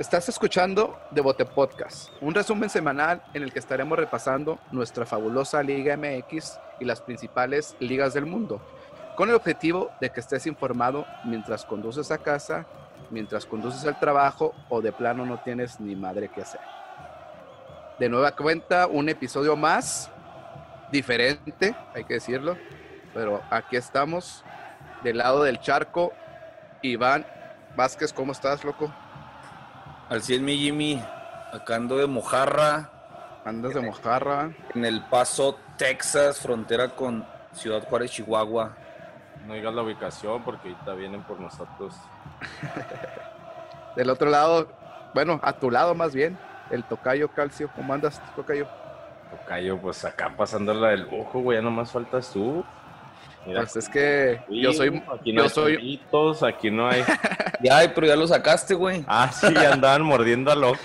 Estás escuchando Devote Podcast, un resumen semanal en el que estaremos repasando nuestra fabulosa Liga MX y las principales ligas del mundo, con el objetivo de que estés informado mientras conduces a casa, mientras conduces al trabajo o de plano no tienes ni madre que hacer. De nueva cuenta, un episodio más, diferente, hay que decirlo, pero aquí estamos, del lado del charco, Iván Vázquez, ¿cómo estás, loco? Al 100 mi Jimmy, acá ando de Mojarra. Andas de Mojarra. En El Paso, Texas, frontera con Ciudad Juárez, Chihuahua. No digas la ubicación porque ahorita vienen por nosotros. Del otro lado, bueno, a tu lado más bien, el Tocayo Calcio. ¿Cómo andas, Tocayo? Tocayo, pues acá pasándola del lujo, güey, ya nomás faltas tú. Mira, pues es que yo soy. Aquí no yo hay soy. aquí no hay. Ya, pero ya lo sacaste, güey. Ah, sí, andaban mordiendo a loco.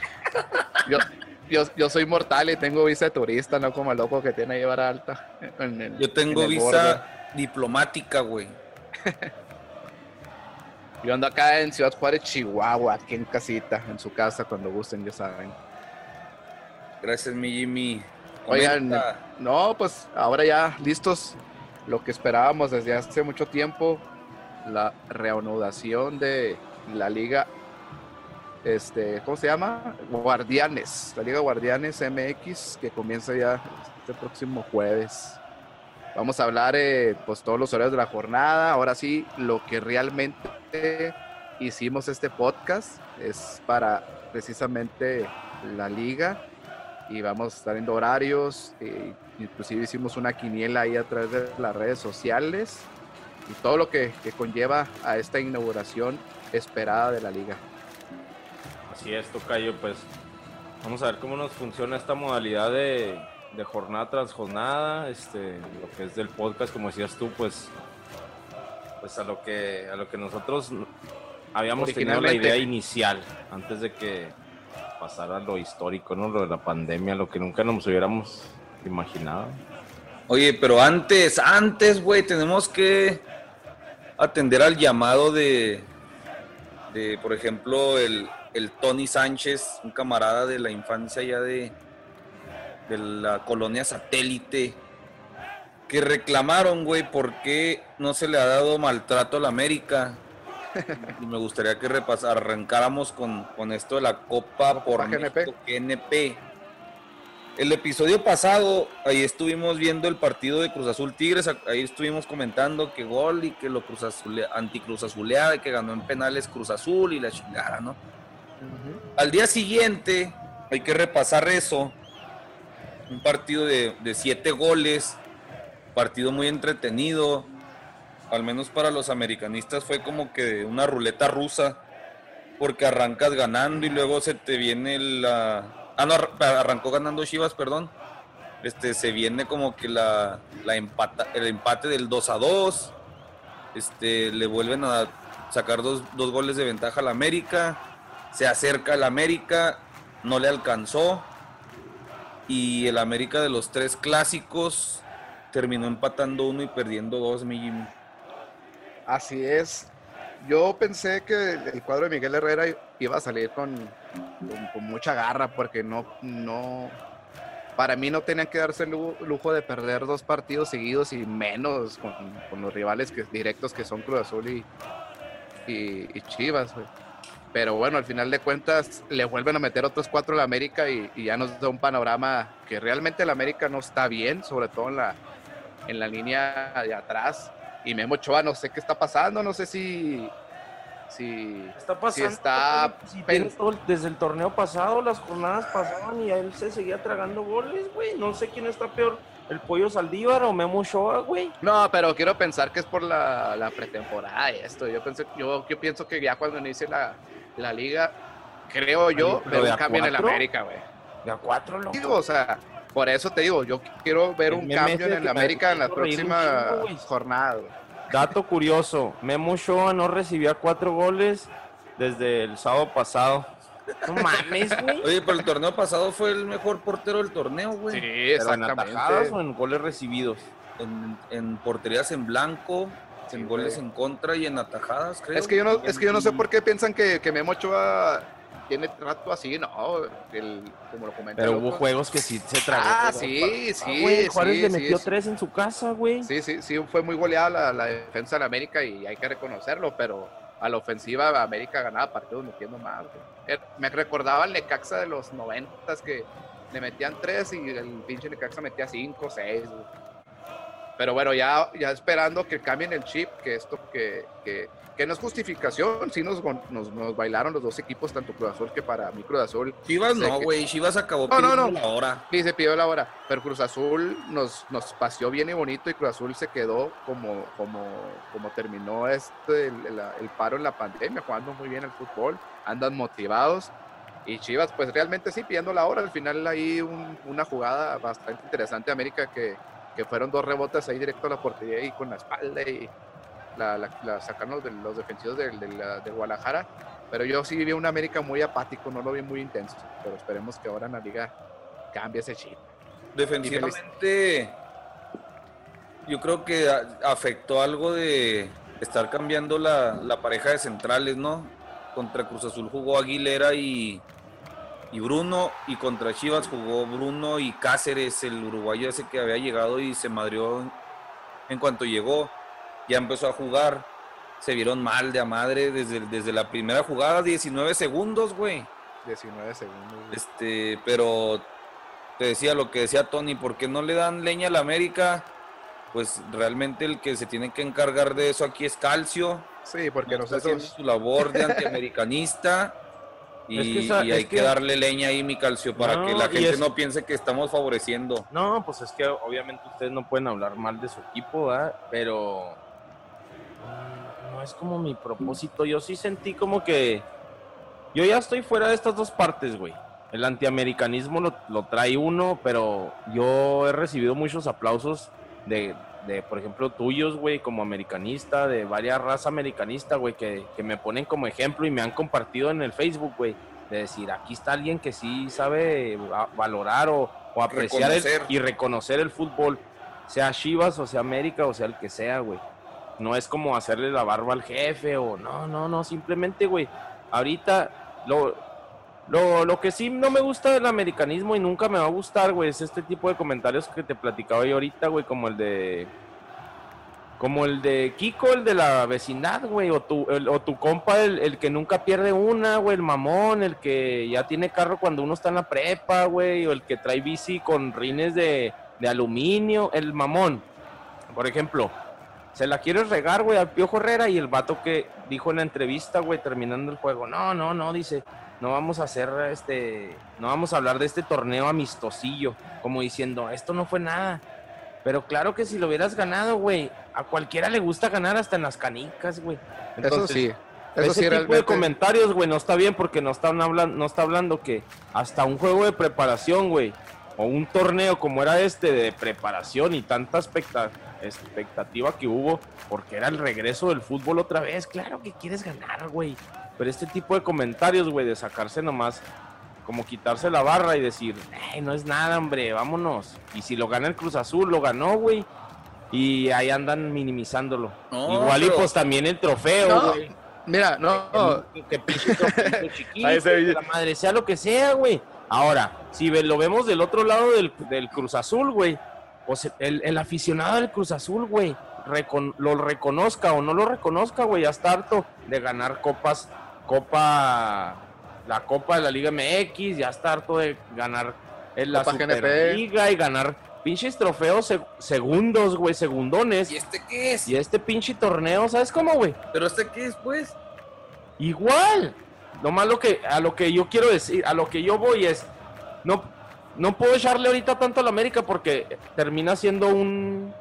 Yo, yo, yo soy mortal y tengo visa de turista, no como el loco que tiene ahí vara alta. en el- Yo tengo en el visa borde. diplomática, güey. Yo ando acá en Ciudad Juárez, Chihuahua, aquí en casita, en su casa, cuando gusten, ya saben. Gracias, mi Jimmy. Oigan, no, pues ahora ya listos. Lo que esperábamos desde hace mucho tiempo, la reanudación de la liga, este, ¿cómo se llama? Guardianes, la liga Guardianes MX, que comienza ya este próximo jueves. Vamos a hablar, eh, pues, todos los horarios de la jornada. Ahora sí, lo que realmente hicimos este podcast es para precisamente la liga y vamos a estar viendo horarios. eh, inclusive hicimos una quiniela ahí a través de las redes sociales y todo lo que, que conlleva a esta inauguración esperada de la liga. Así es, Tocayo, pues vamos a ver cómo nos funciona esta modalidad de, de jornada tras jornada, este, lo que es del podcast, como decías tú, pues, pues a lo que a lo que nosotros habíamos tenido la idea inicial, antes de que pasara lo histórico, ¿no? Lo de la pandemia, lo que nunca nos hubiéramos imaginado. Oye, pero antes, antes, güey, tenemos que atender al llamado de, de por ejemplo, el, el Tony Sánchez, un camarada de la infancia ya de, de la colonia satélite, que reclamaron, güey, por qué no se le ha dado maltrato a la América. Y me gustaría que repas arrancáramos con, con esto de la Copa por. México, GNP. El episodio pasado, ahí estuvimos viendo el partido de Cruz Azul Tigres, ahí estuvimos comentando que gol y que lo Cruz Azul, anti-Cruz Azuleada, que ganó en penales Cruz Azul y la chingada, ¿no? Al día siguiente, hay que repasar eso. Un partido de, de siete goles, partido muy entretenido, al menos para los americanistas fue como que una ruleta rusa, porque arrancas ganando y luego se te viene la... Ah, no, arr- arrancó ganando Chivas, perdón. Este, se viene como que la, la empata, el empate del 2 a 2. Este, le vuelven a sacar dos, dos goles de ventaja al América. Se acerca al América, no le alcanzó. Y el América de los tres clásicos terminó empatando uno y perdiendo dos, mi. Así es. Yo pensé que el cuadro de Miguel Herrera iba a salir con, mucha garra porque no, no, para mí no tenían que darse el lu- lujo de perder dos partidos seguidos y menos con, los rivales directos que son Cruz Azul y, Chivas. Pero bueno, al final de cuentas le vuelven a meter otros cuatro a la América y, y ya nos da un panorama que realmente la América no está bien, sobre todo en la, en la línea de atrás. Y Memo Ochoa, no sé qué está pasando, no sé si. si está pasando? está Si todo desde el torneo pasado, las jornadas pasaban y a él se seguía tragando goles, güey. No sé quién está peor, el Pollo Saldívar o Memo Ochoa, güey. no, pero quiero pensar que es por la, la pretemporada y esto. Yo, pensé, yo, yo pienso que ya cuando inicie la, la liga, creo yo, pero veo de un a cambio en el. América, güey. De a cuatro, loco. Digo, o sea, por eso te digo, yo quiero ver El un cambio en el América en la próxima chingo, jornada. Dato curioso, Memo Ochoa no recibía cuatro goles desde el sábado pasado. No mames, güey. Oye, pero el torneo pasado fue el mejor portero del torneo, güey. Sí, ¿Pero en atajadas o exactamente. en goles recibidos? En, en porterías en blanco, en goles güey. en contra y en atajadas, creo. Es que yo no, es que yo no sé por qué piensan que, que Memo Ochoa tiene trato así, no, el, como lo comenta. Pero hubo otro. juegos que sí se tragó. Ah, todo. sí, Ah, sí, güey, Juárez sí, le metió sí. tres en su casa, güey. Sí, sí, sí, fue muy goleada la, la defensa de la América y hay que reconocerlo, pero a la ofensiva América ganaba partidos metiendo más. güey. Eh, Me recordaba el Necaxa de los noventas que le metían tres y el pinche Necaxa metía cinco, seis. güey. Pero bueno, ya, ya esperando que cambien el chip, que esto que, que, que no es justificación, sí nos, nos, nos bailaron los dos equipos, tanto Cruz Azul que para mí Cruz Azul Chivas no, güey. Chivas acabó No, no, no. la hora. Sí, se pidió la hora, pero Cruz Azul nos, nos paseó bien y bonito y Cruz Azul se quedó como, como, como terminó este, el, paro en la pandemia, jugando muy bien el fútbol, andan motivados y Chivas pues realmente sí pidiendo la hora, al final ahí un- una jugada bastante interesante de América que, que fueron dos rebotes ahí directo a la portería y con la espalda y la, la, sacaron los, los defensivos del- de, la- de Guadalajara, pero yo sí vi un América muy apático, no lo vi muy intenso, pero esperemos que ahora en la liga cambie ese chip. Defensivamente, yo creo que afectó algo de estar cambiando la, la pareja de centrales, ¿no? Contra Cruz Azul jugó Aguilera y, y Bruno, y contra Chivas jugó Bruno y Cáceres, el uruguayo ese que había llegado y se madrió en, cuanto llegó. Ya empezó a jugar, se vieron mal de a madre desde, desde la primera jugada, 19 segundos, güey. 19 segundos. güey. Este, pero te decía lo que decía Tony, ¿por qué no le dan leña a la América? Pues realmente el que se tiene que encargar de eso aquí es Calcio, Sí, porque está haciendo nosotros. su labor de antiamericanista. Y, Es que esa- y hay es que, que- darle leña ahí, mi calcio, para No, que la gente es- no piense que estamos favoreciendo. No, pues es que obviamente ustedes no pueden hablar mal de su equipo, ¿verdad? Pero mm, no es como mi propósito. Yo sí sentí como que yo ya estoy fuera de estas dos partes, güey. El antiamericanismo lo, lo trae uno, pero yo he recibido muchos aplausos de, de, por ejemplo, tuyos, güey, como americanista, de varias razas americanistas, güey, que, que me ponen como ejemplo y me han compartido en el Facebook, güey, de decir, aquí está alguien que sí sabe va- valorar o, o apreciar el- y reconocer el fútbol, sea Chivas o sea América o sea el que sea, güey. No es como hacerle la barba al jefe o no, no, no, simplemente, güey, ahorita lo, lo, lo que sí no me gusta del americanismo y nunca me va a gustar, güey, es este tipo de comentarios que te platicaba yo ahorita, güey, como el de... Como el de Kiko, el de la vecindad, güey, o tu, el- o tu compa, el, el que nunca pierde una, güey, el mamón, el que ya tiene carro cuando uno está en la prepa, güey, o el que trae bici con rines de, de aluminio, el mamón. Por ejemplo, se la quieres regar, güey, al Piojo Herrera y el vato que dijo en la entrevista, güey, terminando el juego, no, no, no, dice, no vamos a hacer este, no vamos a hablar de este torneo amistosillo, como diciendo, esto no fue nada. Pero claro que si lo hubieras ganado, güey, a cualquiera le gusta ganar hasta en las canicas, güey. Eso Entonces, sí. Eso ese sí, tipo de comentarios, güey, no está bien porque no están hablando, no está hablando que hasta un juego de preparación, güey, o un torneo como era este de preparación y tanta expecta- expectativa que hubo, porque era el regreso del fútbol otra vez. Claro que quieres ganar, güey. Pero este tipo de comentarios, güey, de sacarse nomás, como quitarse la barra y decir, "Ey, no es nada, hombre, vámonos. Y si lo gana el Cruz Azul, lo ganó, güey. Y ahí andan minimizándolo. No, Igual y pues también el trofeo, No, güey. Mira, no. Que, que pinche trofeito chiquito, la madre sea lo que sea, güey. Ahora, si lo vemos del otro lado del, del Cruz Azul, güey, pues el, el aficionado del Cruz Azul, güey, recon- lo reconozca o no lo reconozca, güey, ya está harto de ganar copas, copa, la copa de la Liga MX, ya está harto de ganar en la Copa GNP. Y ganar pinches trofeos seg- segundos, güey, segundones. ¿Y este qué es? Y este pinche torneo, ¿sabes cómo, güey? ¿Pero este qué es, pues? Igual. Nomás lo que, a lo que yo quiero decir, a lo que yo voy es, no, no puedo echarle ahorita tanto a la América porque termina siendo un,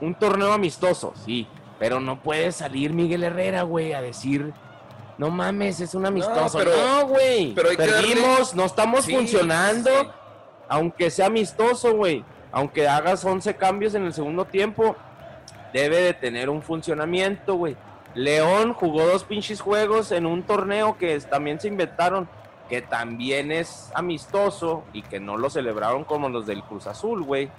un torneo amistoso, sí. Pero no puede salir Miguel Herrera, güey, a decir, no mames, es un amistoso. No, güey. que Perdimos, no estamos Sí, funcionando. sí. Aunque sea amistoso, güey. Aunque hagas 11 cambios en el segundo tiempo, debe de tener un funcionamiento, güey. León jugó dos pinches juegos en un torneo que también se inventaron, que también es amistoso y que no lo celebraron como los del Cruz Azul, güey.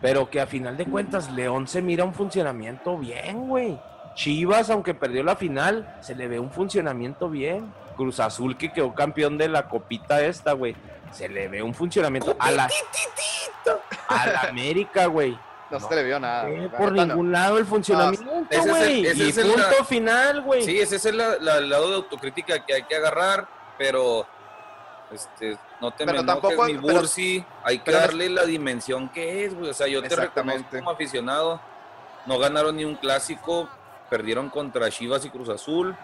pero que a final de cuentas León se mira un funcionamiento bien, güey. Chivas, aunque perdió la final, se le ve un funcionamiento bien. Cruz Azul, que quedó campeón de la copita esta, güey. Se le ve un funcionamiento a la, a la América, güey. No, se le vio nada. Eh, por neta, ningún lado el funcionamiento, ese es el- Y es el- punto final, güey. Sí, ese es el, la- la- el lado de autocrítica que hay que agarrar, pero este, no te Pero me enojes, tampoco- mi pero- Bursi, hay que pero no- darle la dimensión que es, güey. O sea, yo te reconozco Exactamente. como aficionado, no ganaron ni un clásico, perdieron contra Chivas y Cruz Azul,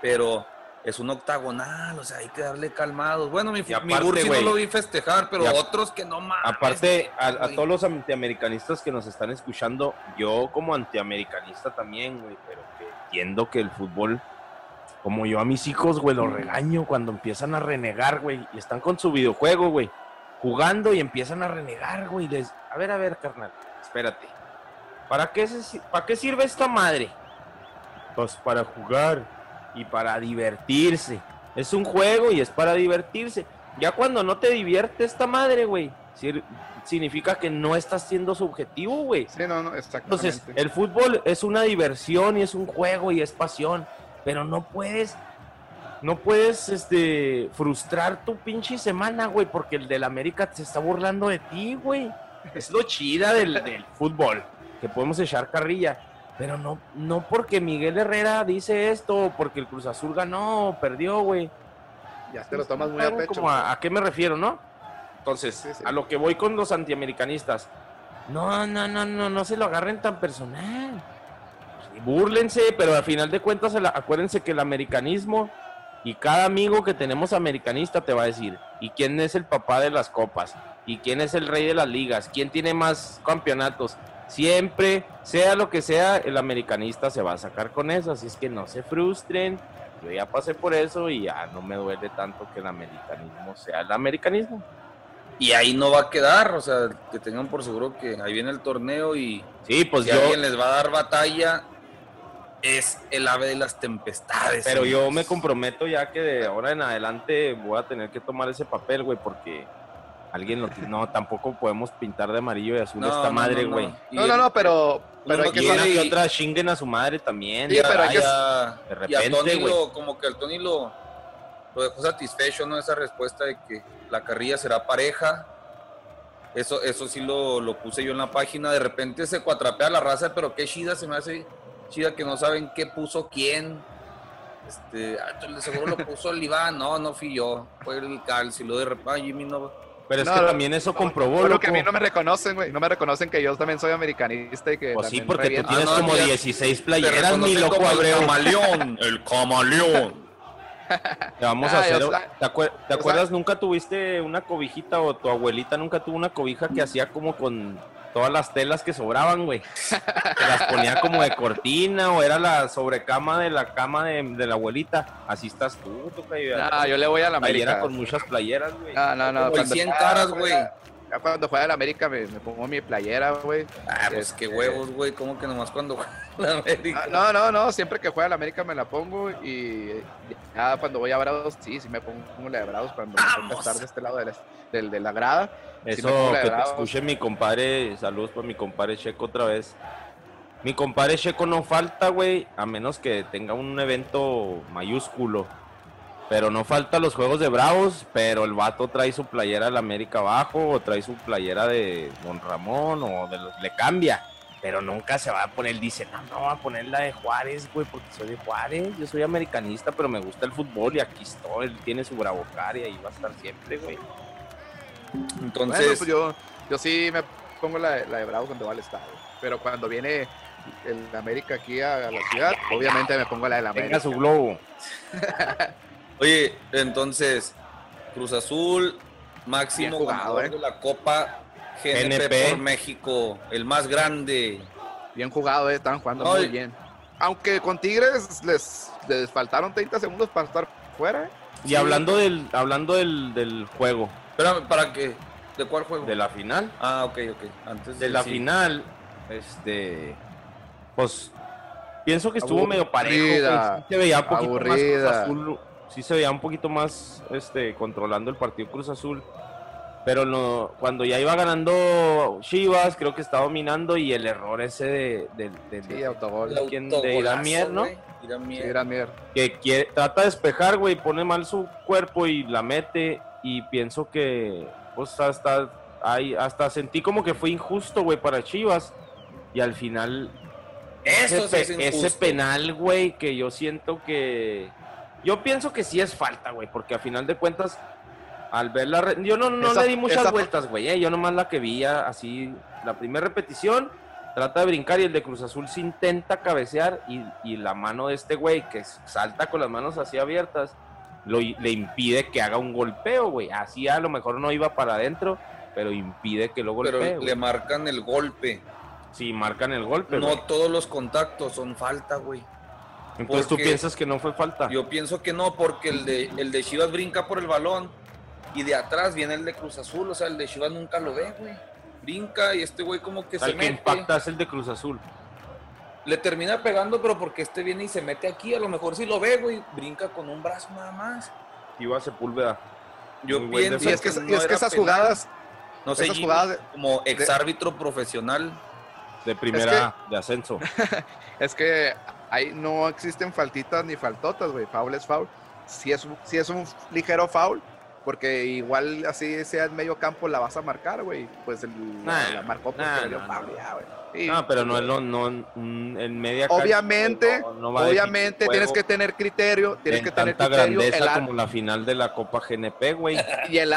pero es un octagonal, o sea, hay que darle calmados. Bueno, mi, Y mi aparte, Bursi no güey, lo vi festejar, pero otros que no más. Aparte, a, a todos los antiamericanistas que nos están escuchando, yo como antiamericanista también, güey, pero que entiendo que el fútbol, como yo a mis hijos, güey, los regaño cuando empiezan a renegar, güey, y están con su videojuego, güey, jugando y empiezan a renegar, güey. Les, a ver, a ver, carnal, espérate. ¿Para qué, se- ¿Para qué sirve esta madre? Pues para jugar y para divertirse. Es un juego y es para divertirse. Ya cuando no te divierte esta madre, güey, significa que no estás siendo su objetivo, güey. Sí, no, no, exactamente. Entonces, el fútbol es una diversión y es un juego y es pasión, pero no puedes, no puedes, este, frustrar tu pinche semana, güey, porque el del América se está burlando de ti, güey. Es lo chida del, del fútbol, que podemos echar carrilla, pero no, no porque Miguel Herrera dice esto, o porque el Cruz Azul ganó, o perdió, güey. ya te lo tomas muy a ¿Saben pecho. como a, a qué me refiero, no? Entonces, Sí, sí. a lo que voy con los antiamericanistas. No, no, no, no, no se lo agarren tan personal. Búrlense, pero al final de cuentas, acuérdense que el americanismo y cada amigo que tenemos americanista te va a decir, ¿y quién es el papá de las copas? ¿Y quién es el rey de las ligas? ¿Quién tiene más campeonatos? Siempre, sea lo que sea, el americanista se va a sacar con eso, así es que no se frustren. Yo ya pasé por eso y ya no me duele tanto que el americanismo sea el americanismo. Y ahí no va a quedar, o sea, que tengan por seguro que ahí viene el torneo y Sí, pues si yo, alguien les va a dar batalla, es el ave de las tempestades. pero yo me comprometo ya que de ahora en adelante voy a tener que tomar ese papel, güey, porque alguien lo no tampoco podemos pintar de amarillo y azul No, esta no, madre, no, no. güey. Y No, no, no, pero, pero hay que Y y- otra chinguen a su madre también. Sí, y a- pero hay que- y a- de y a repente, Tony güey. lo, como que el Tony lo, lo dejó satisfecho, ¿no? Esa respuesta de que la carrilla será pareja. Eso, eso sí lo, lo puse yo en la página. De repente se cuatrapea la raza, pero qué chida se me hace chida que no saben qué puso quién. Este, ah, seguro lo puso el Iván, no, no fui yo, fue el Calci, lo de repente, Jimmy no. Pero es No, que no, también eso comprobó, loco. que a mí no me reconocen, güey. No me reconocen que yo también soy americanista y que. Pues sí, porque tú tienes Ah, no, como ya- 16 Te playeras, mi loco Abreu. El camaleón, el camaleón. Te vamos Ah, a hacer. o sea, ¿Te, acuer- te o acuerdas? Nunca tuviste una cobijita o tu abuelita nunca tuvo una cobija que hacía como con todas las telas que sobraban, güey. Te las ponía como de cortina o era la sobrecama de la cama de, de la abuelita. Así estás tú, toca No, yo le voy a la playera América. con muchas playeras, güey. No, no, no. El cuando- 100 caras, güey. Ya cuando juega el América me, me pongo mi playera, güey. Ah, pues qué Este- huevos, güey, como que nomás cuando juega la América. Ah, No, no, no, siempre que juega el América me la pongo y ya cuando voy a Bravos, sí, sí me pongo la de Bravos cuando me estar de este lado de la, del- de la grada. Eso la que te escuche mi compadre, saludos para mi compadre Checo otra vez. Mi compadre Checo no falta, güey, a menos que tenga un evento mayúsculo. Pero no falta los juegos de Bravos, pero el vato trae su playera del América abajo, o trae su playera de Don Ramón, o de los, le cambia. Pero nunca se va a poner, dice, no, no, va a poner la de Juárez, güey, porque soy de Juárez, yo soy americanista, pero me gusta el fútbol y aquí estoy, él tiene su Bravocar y ahí va a estar siempre, güey. Entonces, Bueno, pues yo, yo sí me pongo la, de- la de Bravos cuando va al estadio. Pero cuando viene el América aquí a, a la ciudad, obviamente me pongo la de la América. su globo. oye, entonces, Cruz Azul, máximo jugado, ganador eh. de la Copa GNP por México, el más grande. Bien jugado, eh, estaban jugando Ay. muy bien. Aunque con Tigres les, les faltaron 30 segundos para estar fuera. eh. Y hablando del hablando del, del juego, Espérame, ¿para qué? ¿De cuál juego? de la final, Ah, ok, ok. Antes de la sí. final, este, pues pienso que estuvo medio parejo. Sí se veía un poquito más Cruz aburrida. Azul, sí se veía un poquito más, este, controlando el partido Cruz Azul. Pero no, cuando ya iba ganando Chivas, creo que está dominando y el error ese de, de, de, Sí, de- autogol. De Irán Mier, ¿no? Irán Sí, Mier. que quiere, trata de despejar, güey, pone mal su cuerpo y la mete. Y pienso que, pues, hasta, ahí, hasta sentí como que fue injusto, güey, para Chivas. Y al final, Eso sí ese, es ese penal, güey, que yo siento que. Yo pienso que sí es falta, güey, porque a final de cuentas, al ver la. re- Yo no, no Esa- le di muchas esa- vueltas, güey, eh, yo nomás la que vi ya así, la primera repetición. Trata de brincar y el de Cruz Azul se intenta cabecear y, y la mano de este güey que salta con las manos así abiertas lo, le impide que haga un golpeo, güey. Así a lo mejor no iba para adentro, pero impide que lo golpee. Pero le marcan el golpe. Sí, marcan el golpe. No todos los contactos son falta, güey. Entonces tú piensas que no fue falta. Yo pienso que no, porque el de, el de Chivas brinca por el balón y de atrás viene el de Cruz Azul. O sea, el de Chivas nunca lo ve, güey. Brinca y este güey como que O sea, se el que mete. impacta es el de Cruz Azul. Le termina pegando, pero porque este viene y se mete aquí. A lo mejor sí lo ve, güey. Brinca con un brazo nada más. Iba a Sepúlveda. Yo Muy pienso Y es que, no y es que esas penal. jugadas, No sé, esas jugadas- como ex árbitro profesional. De primera de ascenso. es que ahí no existen faltitas ni faltotas, güey. Foul es foul. Si es, un- si es un ligero foul, porque igual así sea en medio campo la vas a marcar, güey. Pues el, Nah, la marcó porque nah, le dio nah, foul, ya, güey. Sí. No, pero no, no, no, mm, en media Obviamente, no- no Obviamente tienes que tener criterio, tienes en que tener tanta criterio. grandeza El como la final de la Copa GNP, güey. y, el,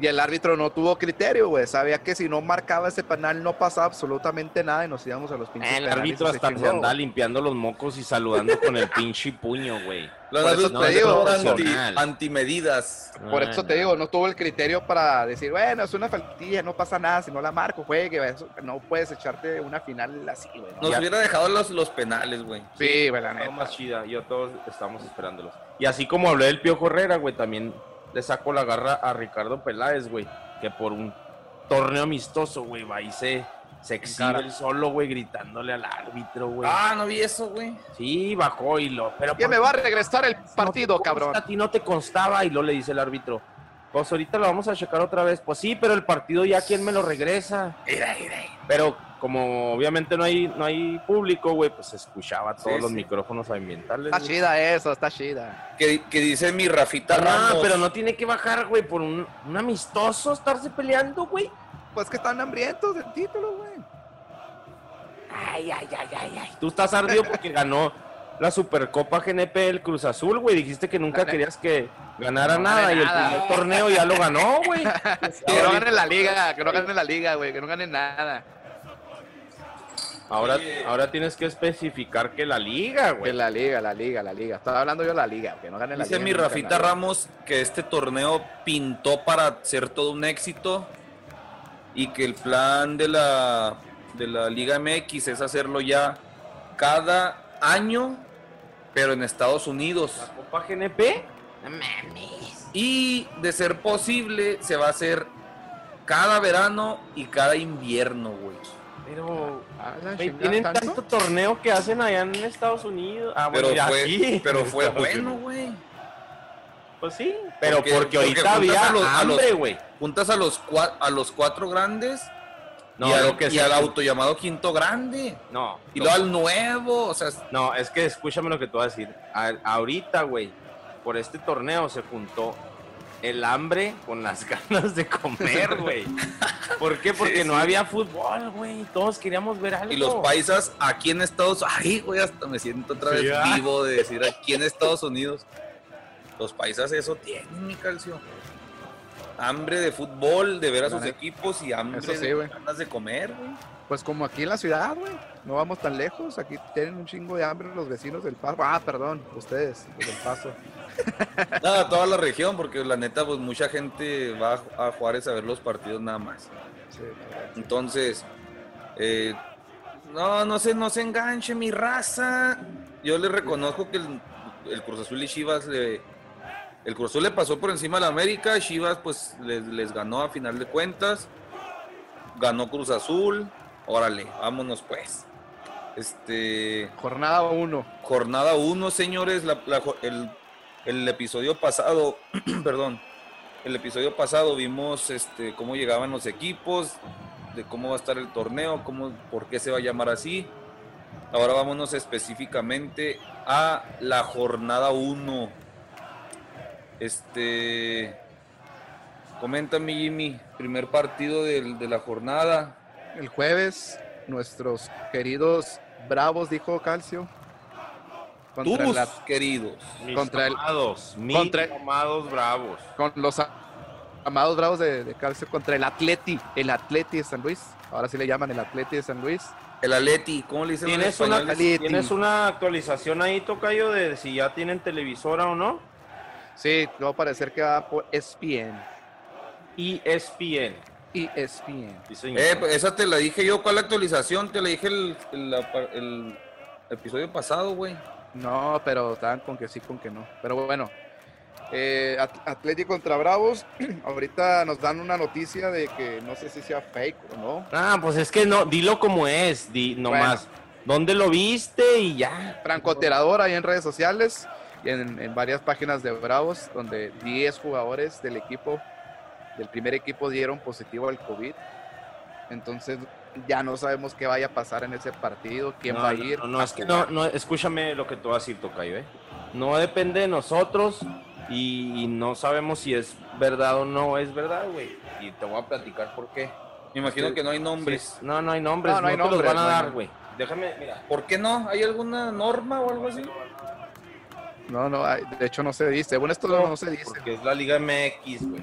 y el árbitro no tuvo criterio, güey. Sabía que si no marcaba ese penal no pasaba absolutamente nada y nos íbamos a los pinches El penales y árbitro se hasta se chingó, anda güey. limpiando los mocos y saludando con el pinche puño, güey. Los Por eso te digo, anti, antimedidas. Por eso te no. digo, no tuvo el criterio para decir, bueno, es una faltilla, no pasa nada, si no la marco, juegue, eso, no puedes echarte una final así, güey. ¿no? Nos Ya. hubiera dejado los, los penales, güey. Sí, güey, la No, neta. más chida, yo todos estamos esperándolos. Y así como hablé del Piojo Herrera, güey, también le saco la garra a Ricardo Peláez, güey, que por un torneo amistoso, güey, va y se, se exhibe el solo, güey, gritándole al árbitro, güey. Ah, no vi eso, güey. Sí, bajó y lo... Pero Ya ¿por me qué va a regresar el partido, cabrón. A ti no te constaba y lo le dice el árbitro. Pues ahorita lo vamos a checar otra vez. Pues sí, pero el partido ya quién me lo regresa. Pero como obviamente no hay no hay público, güey, pues se escuchaba todos Sí, los sí. micrófonos ambientales. Está güey. chida eso, está chida. Que, que dice mi Rafita Ah, Ramos. pero no tiene que bajar, güey, por un, un amistoso estarse peleando, güey. Pues que están hambrientos del título, güey. Ay, ay, ay, ay, ay. Tú estás ardido porque ganó la Supercopa GNP el Cruz Azul, güey. Dijiste que nunca Gané. querías que ganara No nada y el nada. primer torneo ya lo ganó, güey. Que no ganen la liga, que no ganen la liga, güey, que no ganen nada. Ahora, ahora tienes que especificar que la liga, Que güey. la liga, la liga, la liga. Estaba hablando yo de la liga, que no ganen la Dice liga. mi nunca Rafita. Ramos que este torneo pintó para ser todo un éxito y que el plan de la, de la Liga MX es hacerlo ya cada año, pero en Estados Unidos. La Copa GNP. No mames. Y de ser posible, se va a hacer cada verano y cada invierno, güey. Pero, Ah, güey, tienen ¿tanto? tanto torneo que hacen allá en Estados Unidos. Ah, bueno, Pero ya fue, sí. pero fue bueno, güey. Pues sí. Pero Porque- porque, porque ahorita juntas había a los- hambre, güey. Juntas a los, cua- a los cuatro grandes No, y, al, que y al auto llamado quinto grande. No. Y no. luego al nuevo, o sea, No, es que escúchame lo que te voy a decir. A- ahorita, güey, por este torneo se juntó el hambre con las ganas de comer, güey. ¿Por qué? Porque Sí, no había fútbol, güey. Todos queríamos ver algo. y los paisas aquí en Estados Ay, güey, hasta me siento otra vez vivo de decir aquí en Estados Unidos. Los paisas eso tienen, mi calcio. Hambre de fútbol, de ver a sus equipos y hambre sí, de güey. ganas de comer, güey. Pues como aquí en la ciudad, güey. No vamos tan lejos. Aquí tienen un chingo de hambre los vecinos del Paso. Ah, perdón, ustedes, los del Paso. Nada, toda la región, porque la neta, pues mucha gente va a Juárez a ver los partidos nada más. Sí. Entonces, eh, no, no se, no se enganche mi raza. Yo le reconozco que el, el Cruz Azul y Chivas le, el Cruz Azul le pasó por encima a la América, Chivas pues les, les ganó a final de cuentas, ganó Cruz Azul, órale, vámonos pues. Este, Jornada 1. jornada 1, señores, la- la jo- el, el episodio pasado, perdón, el episodio pasado vimos este, cómo llegaban los equipos, de cómo va a estar el torneo, cómo, por qué se va a llamar así. Ahora vámonos específicamente a la jornada 1. Este. Coméntame, Jimmy, primer partido del- de la jornada. El jueves, nuestros queridos Bravos, dijo Calcio. Contra Tus la- queridos. Mis Contra el- amados, mis contra- amados bravos. con los a- amados Bravos de, de Calcio contra el Atleti, el Atleti de San Luis. Ahora sí le llaman el Atleti de San Luis. El Aleti, ¿cómo le dicen ¿Tienes una? Atleti. ¿Tienes una actualización ahí, Tocayo, de si ya tienen televisora o no? Sí, va a parecer que va por E ESPN. ESPN. ESPN. Sí. Eh, pues, esa te la dije yo. ¿Cuál actualización? Te la dije el, episodio pasado, güey. No, pero estaban con que sí, con que no. Pero bueno, eh, At- Atleti contra Bravos. Ahorita nos dan una noticia de que no sé si sea fake o no. Ah, pues es que no, dilo como es, di nomás. ¿Dónde lo viste y ya? francotirador ahí en redes sociales en, en varias páginas de Bravos, donde 10 jugadores del equipo, del primer equipo, dieron positivo al COVID. Entonces ya no sabemos qué vaya a pasar en ese partido, quién no, va a no, ir. No, no, es que no, no, escúchame lo que te voy a decir, Tocayo, ¿eh? No depende de nosotros y, y no sabemos si es verdad o no es verdad, güey. Y te voy a platicar por qué. Me imagino que no hay nombres. Sí, No, no hay nombres, No, no, no hay te los nombres, van a dar, güey. Déjame, mira. ¿Por qué no? ¿Hay alguna norma o algo así? No, no, de hecho no se dice. Bueno, esto no, se dice. Porque es la Liga MX, güey.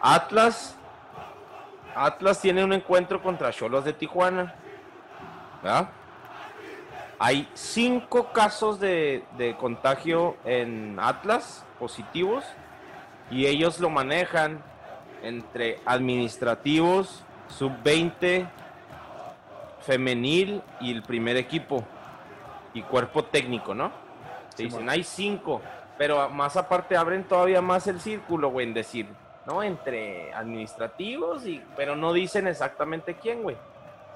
Atlas. Atlas tiene un encuentro contra Cholos de Tijuana. ¿verdad? Hay cinco casos de, de contagio en Atlas positivos y ellos lo manejan entre administrativos, sub-20, femenil y el primer equipo y cuerpo técnico, ¿no? Te dicen, hay cinco, pero más aparte abren todavía más el círculo, güey, en decir, ¿no? Entre administrativos, y, pero no dicen exactamente quién, güey.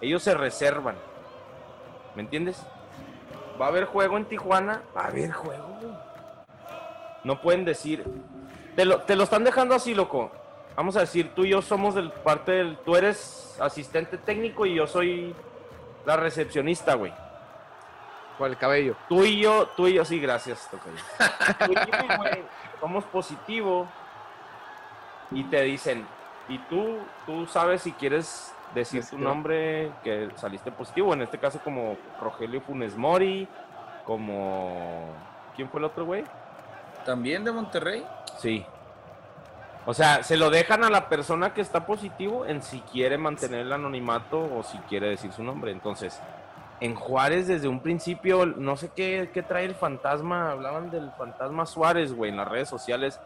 Ellos se reservan. ¿Me entiendes? Va a haber juego en Tijuana, va a haber juego, güey. No pueden decir, te lo, te lo están dejando así, loco. Vamos a decir, tú y yo somos del parte del, tú eres asistente técnico y yo soy la recepcionista, güey. Por el cabello. Tú y yo, tú y yo, sí, gracias, Tocayo. Tú y yo, güey, somos positivo y te dicen, y tú, tú sabes si quieres decir tu Este. nombre que saliste positivo, en este caso como Rogelio Funes Mori, como... ¿Quién fue el otro, güey? ¿También de Monterrey? Sí. O sea, se lo dejan a la persona que está positivo en si quiere mantener el anonimato o si quiere decir su nombre. Entonces, en Juárez desde un principio, no sé qué, qué trae el fantasma, hablaban del fantasma Suárez, güey, en las redes sociales,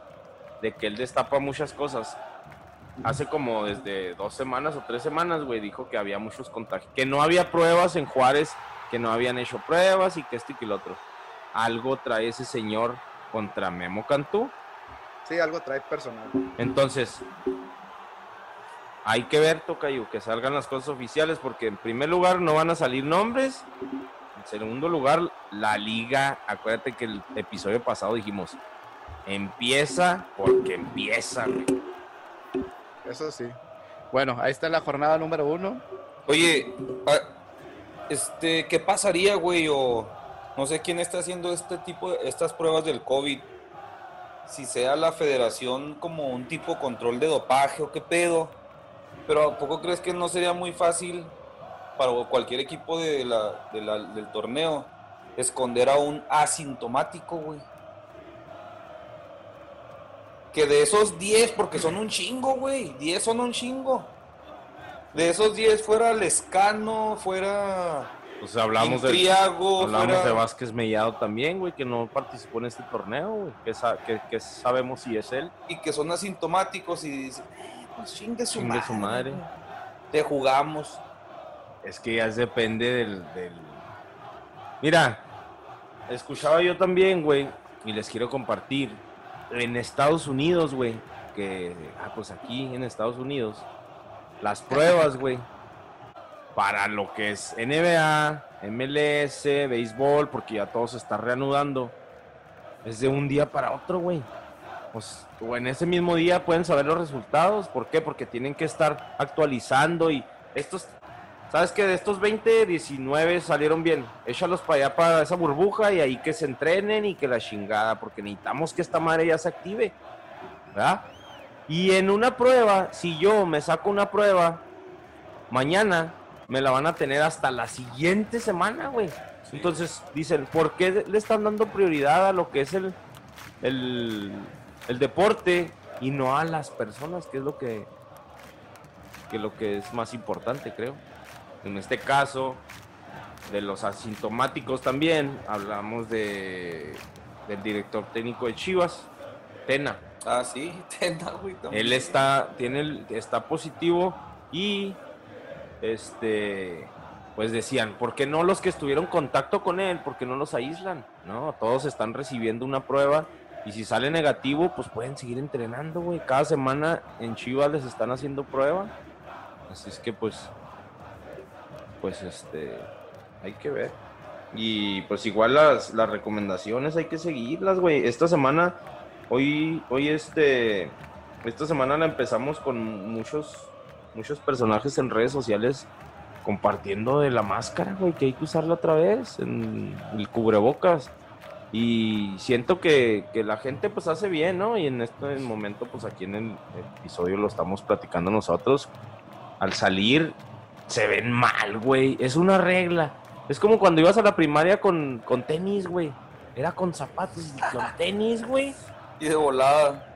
de que él destapa muchas cosas. Hace como desde dos semanas o tres semanas, güey, dijo que había muchos contagios, que no había pruebas en Juárez, que no habían hecho pruebas y que esto y que lo otro. Algo trae ese señor contra Memo Cantú. Sí, algo trae personal. Entonces, hay que ver, Tocayo, que salgan las cosas oficiales, porque en primer lugar no van a salir nombres. En segundo lugar, la liga, acuérdate que el episodio pasado dijimos, empieza porque empieza, güey. Eso sí. Bueno, ahí está la jornada número uno. Oye, ah, este, ¿qué pasaría, güey? O no sé quién está haciendo este tipo de estas pruebas del COVID. Si sea la federación como un tipo de control de dopaje o qué pedo. Pero ¿a poco crees que no sería muy fácil para cualquier equipo de la, de la- del torneo esconder a un asintomático, güey? Que de esos 10, porque son un chingo, güey. 10 son un chingo. De esos 10 fuera Lescano, fuera Pues hablamos, de, hablamos fuera... de Vázquez Mellado también, güey, que no participó en este torneo, güey. Que, sa- que- que sabemos si es él. y que son asintomáticos y dicen, "Eh, pues su Chingue madre. su madre. Te jugamos. Es que ya depende del, del- Mira, escuchaba yo también, güey, y les quiero compartir. En Estados Unidos, güey, que... Ah, pues aquí en Estados Unidos, las pruebas, güey, para lo que es NBA, MLS, béisbol, porque ya todo se está reanudando, es de un día para otro, güey. Pues, o en ese mismo día pueden saber los resultados. ¿Por qué? Porque tienen que estar actualizando y estos, ¿sabes que De estos 20, 19 salieron bien. Échalos para allá, para esa burbuja y ahí que se entrenen y que la chingada, porque necesitamos que esta madre ya se active. ¿Verdad? Y en una prueba, si yo me saco una prueba mañana, me la van a tener hasta la siguiente semana, güey. Entonces dicen, ¿por qué le están dando prioridad a lo que es el, el, el deporte y no a las personas, que es lo que, que lo que es más importante, creo? En este caso, de los asintomáticos también, hablamos de del director técnico de Chivas, Tena. Ah, sí, Tena, güey. también. Él está, tiene el- está positivo y este pues decían, ¿por qué no los que estuvieron en contacto con él? ¿Por qué no los aíslan? No, todos están recibiendo una prueba y si sale negativo, pues pueden seguir entrenando, güey. Cada semana en Chivas les están haciendo prueba. Así es que pues pues este hay que ver. Y pues igual las, las recomendaciones hay que seguirlas, güey. Esta semana, hoy, hoy este, esta semana la empezamos con muchos, muchos personajes en redes sociales compartiendo de la máscara, güey, que hay que usarla otra vez, en el cubrebocas. Y siento que, que la gente pues hace bien, ¿no? Y en este momento, pues aquí en el episodio lo estamos platicando nosotros. Al salir, se ven mal, güey. Es una regla. Es como cuando ibas a la primaria con, con tenis, güey. Era con zapatos y con tenis, güey. Y de volada,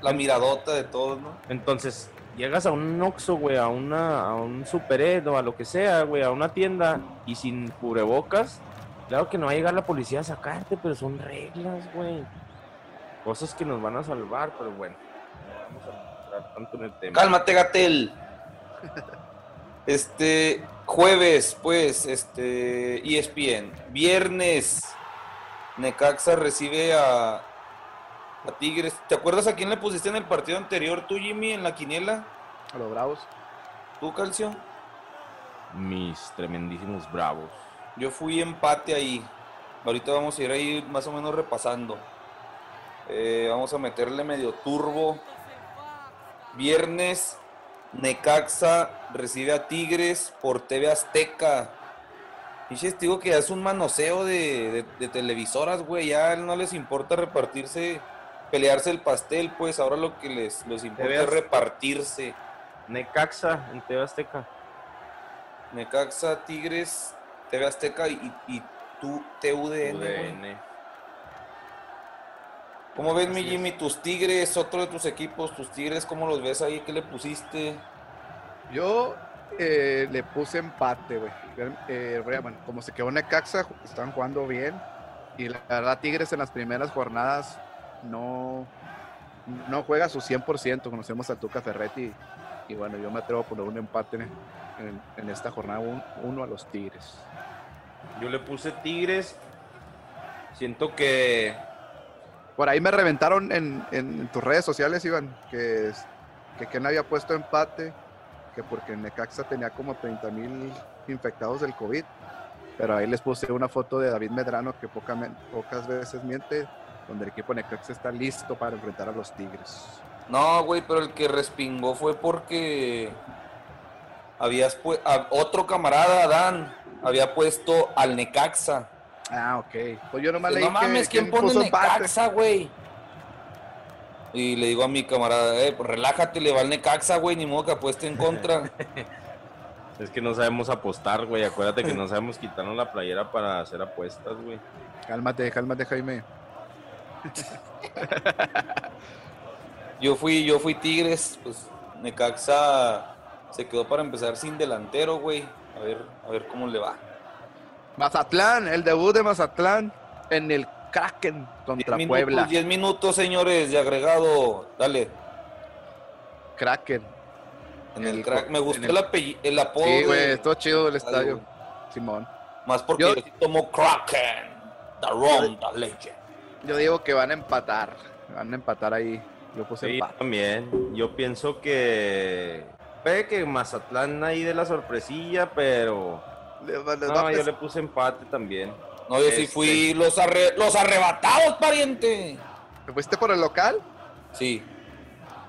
la miradota de todos, ¿no? Entonces, llegas a un Oxxo, güey, a, una, a un Super Ed o a lo que sea, güey, a una tienda y sin cubrebocas, claro que no va a llegar la policía a sacarte, pero son reglas, güey. Cosas que nos van a salvar, pero bueno. no Vamos a entrar tanto en el tema. Cálmate, Gatel. Este, jueves, pues, este, ESPN. Viernes, Necaxa recibe a, a Tigres. ¿Te acuerdas a quién le pusiste en el partido anterior tú, Jimmy, en la quiniela? A los bravos. ¿Tú, Calcio? Mis tremendísimos bravos. Yo fui empate ahí. Ahorita vamos a ir ahí más o menos repasando. Eh, vamos a meterle medio turbo. Viernes, Necaxa recibe a Tigres por TV Azteca. Te digo que ya es un manoseo de, de- de televisoras, güey. Ya no les importa repartirse, pelearse el pastel, pues ahora lo que les, les importa es repartirse. Necaxa en TV Azteca. Necaxa, Tigres, TV Azteca y, y tú, TUDN. UDN. ¿Cómo ves, mi Jimmy? Tus Tigres, otro de tus equipos, tus Tigres, ¿cómo los ves ahí? ¿Qué le pusiste? Yo eh, le puse empate, güey. Eh, bueno, como se quedó Necaxa, están jugando bien. Y la verdad, Tigres en las primeras jornadas no, no juega a su 100%. Conocemos a Tuca Ferretti. Y bueno, yo me atrevo a poner un empate en, esta jornada, un- uno a los Tigres. Yo le puse Tigres. Siento que Por ahí me reventaron en, en tus redes sociales, Iván, que, que Ken había puesto empate, que porque Necaxa tenía como 30 mil infectados del COVID. Pero ahí les puse una foto de David Medrano que poca pocas veces miente, donde el equipo de Necaxa está listo para enfrentar a los Tigres. No, güey, pero el que respingó fue porque habías pu- a- otro camarada, Adán, había puesto al Necaxa. Ah, ok. Pues yo nomás leí no mames, que, ¿quién pone puso empate. Necaxa, güey? Y le digo a mi camarada, eh, pues relájate, le va al Necaxa, güey, ni modo que apueste en contra. Es que no sabemos apostar, güey. Acuérdate que no sabemos quitarnos la playera para hacer apuestas, güey. Cálmate, cálmate, Jaime. Yo fui, yo fui Tigres, pues Necaxa se quedó para empezar sin delantero, güey. A ver, a ver cómo le va. Mazatlán, el debut de Mazatlán en el Kraken contra Diez Puebla. minutos, 10 minutos, señores, de agregado. Dale. Kraken. En el El crack. Me gustó el- el, apellido, el apodo. Sí, güey, de- estuvo chido el estadio, güey. Simón. Más porque Yo- yo sí tomo Kraken. The Ron, the Legend. Yo digo que van a empatar. Van a empatar ahí. Yo puse Sí, empate. también. Yo pienso que. Que Mazatlán ahí de la sorpresilla, pero. No, yo pes- le puse empate también. No, yo sí Este. fui los, arre- los arrebatados, pariente. ¿Te fuiste por el local? Sí.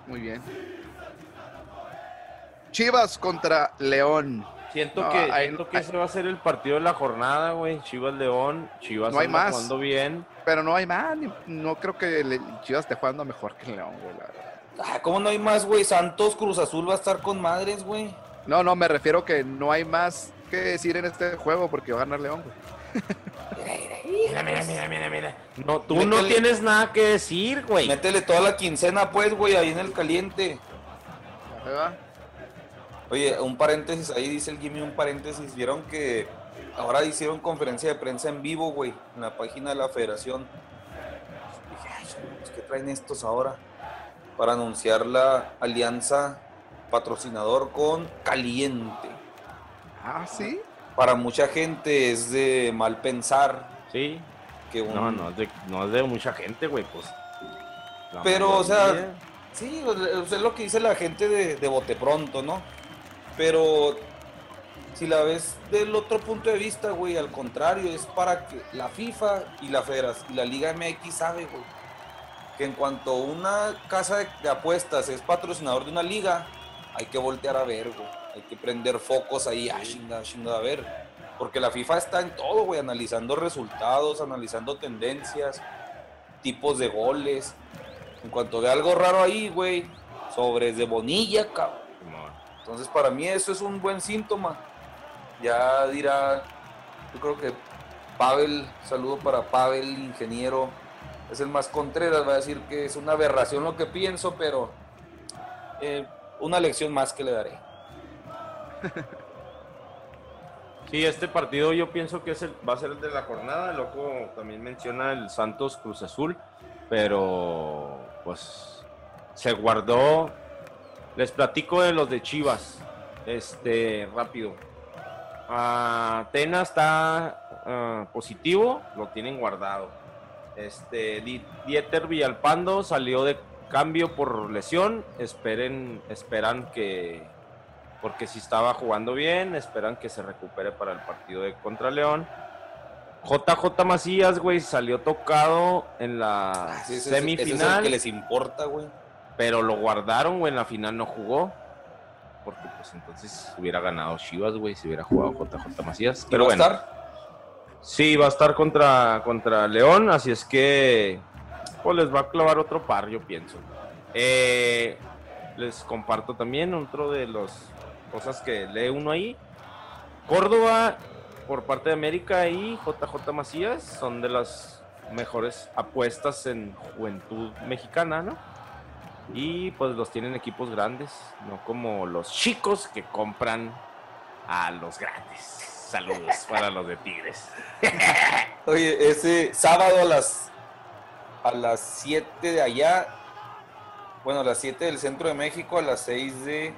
Muy bien. Chivas contra León. Siento No, que, hay- siento que hay- ese va a ser el partido de la jornada, güey. Chivas León, Chivas No hay más. jugando bien. Pero no hay más. No creo que Chivas esté jugando mejor que León, güey. la verdad. Ah, ¿Cómo no hay más, güey? Santos, Cruz Azul va a estar con madres, güey. No, no, me refiero que no hay más que decir en este juego porque va a ganar León, güey. Mira, mira, mira, mira, mira. No, tú no tienes nada que decir, güey. Métele toda la quincena, pues, güey, ahí en el caliente. Ahí va. Oye, un paréntesis, ahí dice el Jimmy, un paréntesis. Vieron que ahora hicieron conferencia de prensa en vivo, güey, en la página de la federación. Dije, ay, pues, ¿qué traen estos ahora? Para anunciar la alianza patrocinador con Caliente. Ah, sí. Para mucha gente es de mal pensar Sí. que un... No, no es de, no es de mucha gente, güey, pues. Pero, o sea. Sí, o sea, es lo que dice la gente de, de bote pronto, ¿no? Pero si la ves del otro punto de vista, güey, al contrario, es para que la FIFA y la Federación y la Liga MX sabe, güey, que en cuanto una casa de, de apuestas es patrocinador de una liga, hay que voltear a ver, güey. Hay que prender focos ahí, ah, chinga, chinga, a ver. Porque la FIFA está en todo, güey, analizando resultados, analizando tendencias, tipos de goles. En cuanto ve algo raro ahí, güey, sobres de Bonilla, cabrón. Entonces, para mí eso es un buen síntoma. Ya dirá, yo creo que Pavel, saludo para Pavel, ingeniero, es el más contreras, va a decir que es una aberración lo que pienso, pero eh, una lección más que le daré. Sí, este partido yo pienso que es el, va a ser el de la jornada. Loco también menciona el Santos Cruz Azul, pero pues se guardó. Les platico de los de Chivas. Este, rápido. Ah, Tena está ah, positivo, lo tienen guardado. Este, Di- Dieter Villalpando salió de cambio por lesión. Esperen, esperan que porque si estaba jugando bien, esperan que se recupere para el partido de contra León. JJ Macías, güey, salió tocado en la Ah, Sí, ese es- ese es el semifinal, que les importa, güey. pero lo guardaron, güey, en la final no jugó. Porque pues entonces hubiera ganado Chivas, güey, si hubiera jugado JJ Macías. ¿Y Pero bueno, estar? Sí, va a estar contra, contra León, así es que pues les va a clavar otro par, yo pienso. Eh, les comparto también otro de las cosas que lee uno ahí. Córdoba, por parte de América y JJ Macías, son de las mejores apuestas en juventud mexicana, ¿no? Y pues los tienen equipos grandes, no como los chicos que compran a los grandes. Saludos para los de Tigres. Oye, ese sábado a las a las 7 de allá, bueno, a las 7 del centro de México, a las 6 de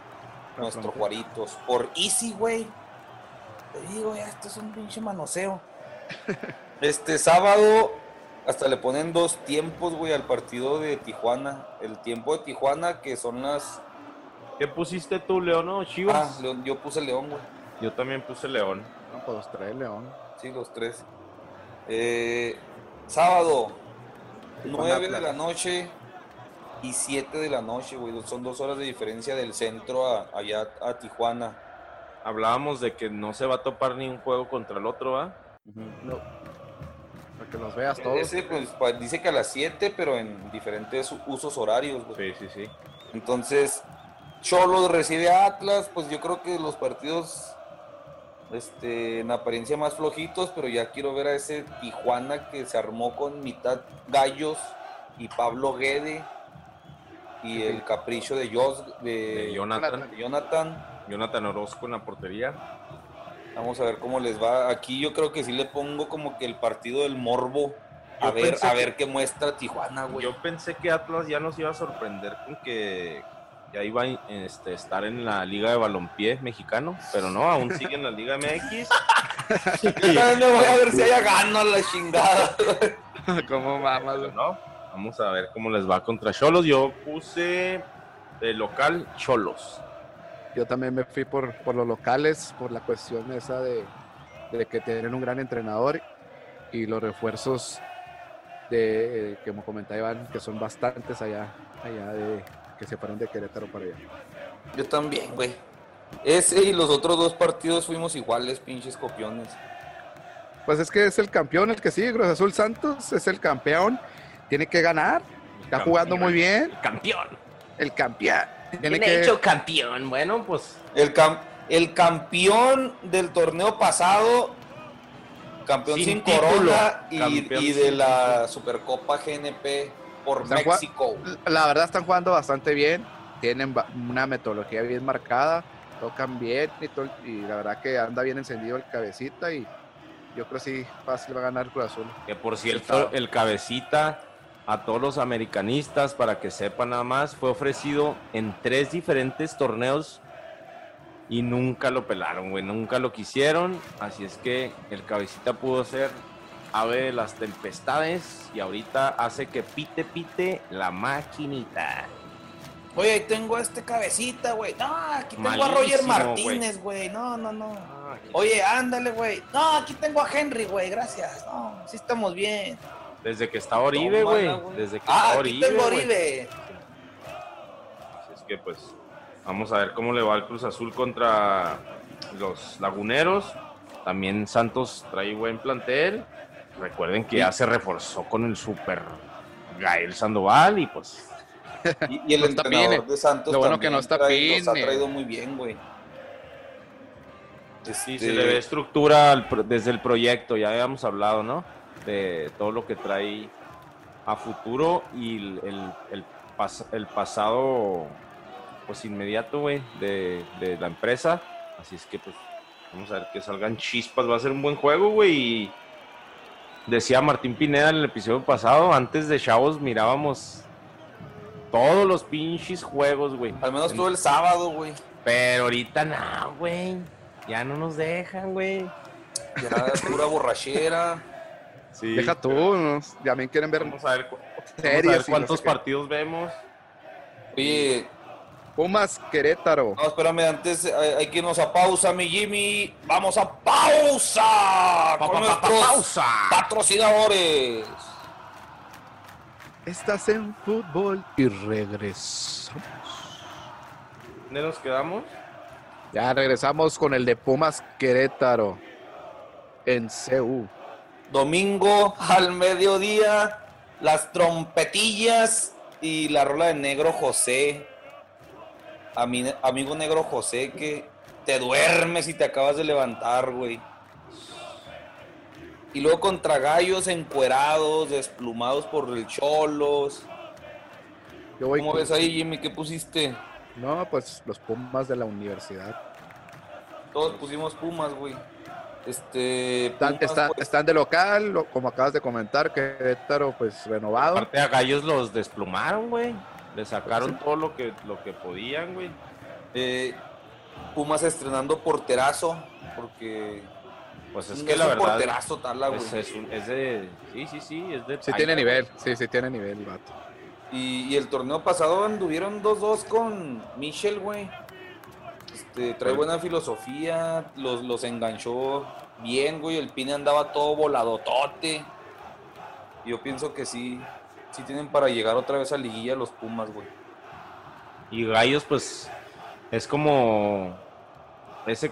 nuestro Juaritos. Por Easy, güey. Te digo, ya, esto es un pinche manoseo. Este sábado, hasta le ponen dos tiempos, güey, al partido de Tijuana. El tiempo de Tijuana, que son las. ¿Qué pusiste tú, León o Ah, Chivas? León- yo puse León, güey. Yo también puse León. No, pues trae León. Sí, los tres. Eh, sábado, Tijuana 9 de la noche y 7 de la noche, güey. Son dos horas de diferencia del centro a, allá a Tijuana. Hablábamos de que no se va a topar ni un juego contra el otro, ¿va? No. Para que los veas todos. Ese, pues, dice que a las 7, pero en diferentes usos horarios, güey. Sí, sí, sí. Entonces, Cholos recibe a Atlas, pues yo creo que los partidos este, en apariencia más flojitos, pero ya quiero ver a ese Tijuana que se armó con mitad Gallos y Pablo Guede y el capricho de, Jos, de, De Jonathan. Jonathan. Jonathan Orozco en la portería. Vamos a ver cómo les va. Aquí yo creo que sí le pongo como que el partido del morbo. A Yo ver, a ver qué muestra Tijuana, güey. Yo pensé que Atlas ya nos iba a sorprender con que ya iba a este, estar en la Liga de Balompié mexicano, pero no, aún sigue en la Liga MX. Yo también me voy a ver si haya gano a la chingada. ¿Cómo mamas, no, vamos a ver cómo les va contra Cholos. Yo puse de local Cholos. Yo también me fui por, por los locales, por la cuestión esa de, de que tienen un gran entrenador y los refuerzos de, eh, como comentaba Iván, que son bastantes allá, allá de que se fueron de Querétaro para allá. Yo también, güey. Ese y los otros dos partidos fuimos iguales, pinches copiones. Pues es que es el campeón el que sigue, Cruz Azul Santos es el campeón, tiene que ganar, está jugando muy bien. El campeón. El campeón. Tiene que... hecho campeón, bueno, pues. El, el campeón del torneo pasado, campeón sin, corona y, de la Supercopa GNP por México. La verdad están jugando bastante bien, tienen una metodología bien marcada, tocan bien y, y la verdad que anda bien encendido el cabecita y yo creo que sí, fácil va a ganar Cruz Azul. Que por cierto, el cabecita a todos los americanistas, para que sepan nada más, fue ofrecido en tres diferentes torneos y nunca lo pelaron, güey, nunca lo quisieron. Así es que el cabecita pudo ser ave de las tempestades y ahorita hace que pite pite la maquinita. Oye, ahí tengo a este cabecita, güey. No, aquí tengo a Roger Martínez, güey. No, no, no. Ah, Oye, ándale, güey. No, aquí tengo a Henry, güey. Gracias. No, sí estamos bien. Desde que está Oribe, güey. Desde que ah, está Oribe. Tengo Oribe. Así es que, pues, vamos a ver cómo le va el Cruz Azul contra los Laguneros. También Santos trae buen plantel. Recuerden que ya se reforzó con el super Gael Sandoval y pues y, el entrenador de Santos Lo bueno que no está trae, nos ha traído muy bien, güey. Sí, se le ve estructura desde el proyecto, ya habíamos hablado, ¿no? De todo lo que trae a futuro y el, el, pasado, pues inmediato, güey, de, de, la empresa. Así es que, pues, vamos a ver que salgan chispas. Va a ser un buen juego, güey. Y decía Martín Pineda en el episodio pasado, antes de Chavos mirábamos todos los pinches juegos, güey. Al menos todo el sábado, güey. Pero ahorita no, güey. Ya no nos dejan, güey. Ya pura borrachera. Sí. Deja tú, ¿no? ya me quieren ver. Vamos a ver, vamos cuántos partidos vemos. Oye. Pumas Querétaro. No, espérame, antes hay, que irnos a pausa, mi Jimmy. Vamos a pausa. con pausa. patrocinadores. Estás en fútbol y regresamos. ¿Dónde nos quedamos? Ya regresamos con el de Pumas Querétaro en CU. Domingo al mediodía, las trompetillas y la rola de Negro José. Amigo Negro José, que te duermes y te acabas de levantar, güey. Y luego contra gallos encuerados, desplumados por el cholos. ¿Cómo ves ahí, Jimmy? ¿Qué pusiste? No, pues los Pumas de la universidad. Todos pusimos Pumas, güey. Este, están, están, de local, como acabas de comentar, Querétaro, pues renovado. Aparte a Gallos los desplumaron, güey. Le sacaron todo lo que, lo que podían, güey. Eh, Pumas estrenando porterazo, porque pues es que la verdad. Porterazo, tala, es, es, es, de. Sí, sí, sí. Es de sí, tiene nivel. Sí, sí, tiene nivel, vato. Y, y el torneo pasado anduvieron 2-2 con Michel, güey. Este, trae buena filosofía, los, los enganchó bien, güey. El Pine andaba todo voladotote. Yo pienso que sí, sí tienen para llegar otra vez a liguilla los Pumas, güey. Y Gallos, pues, es como ese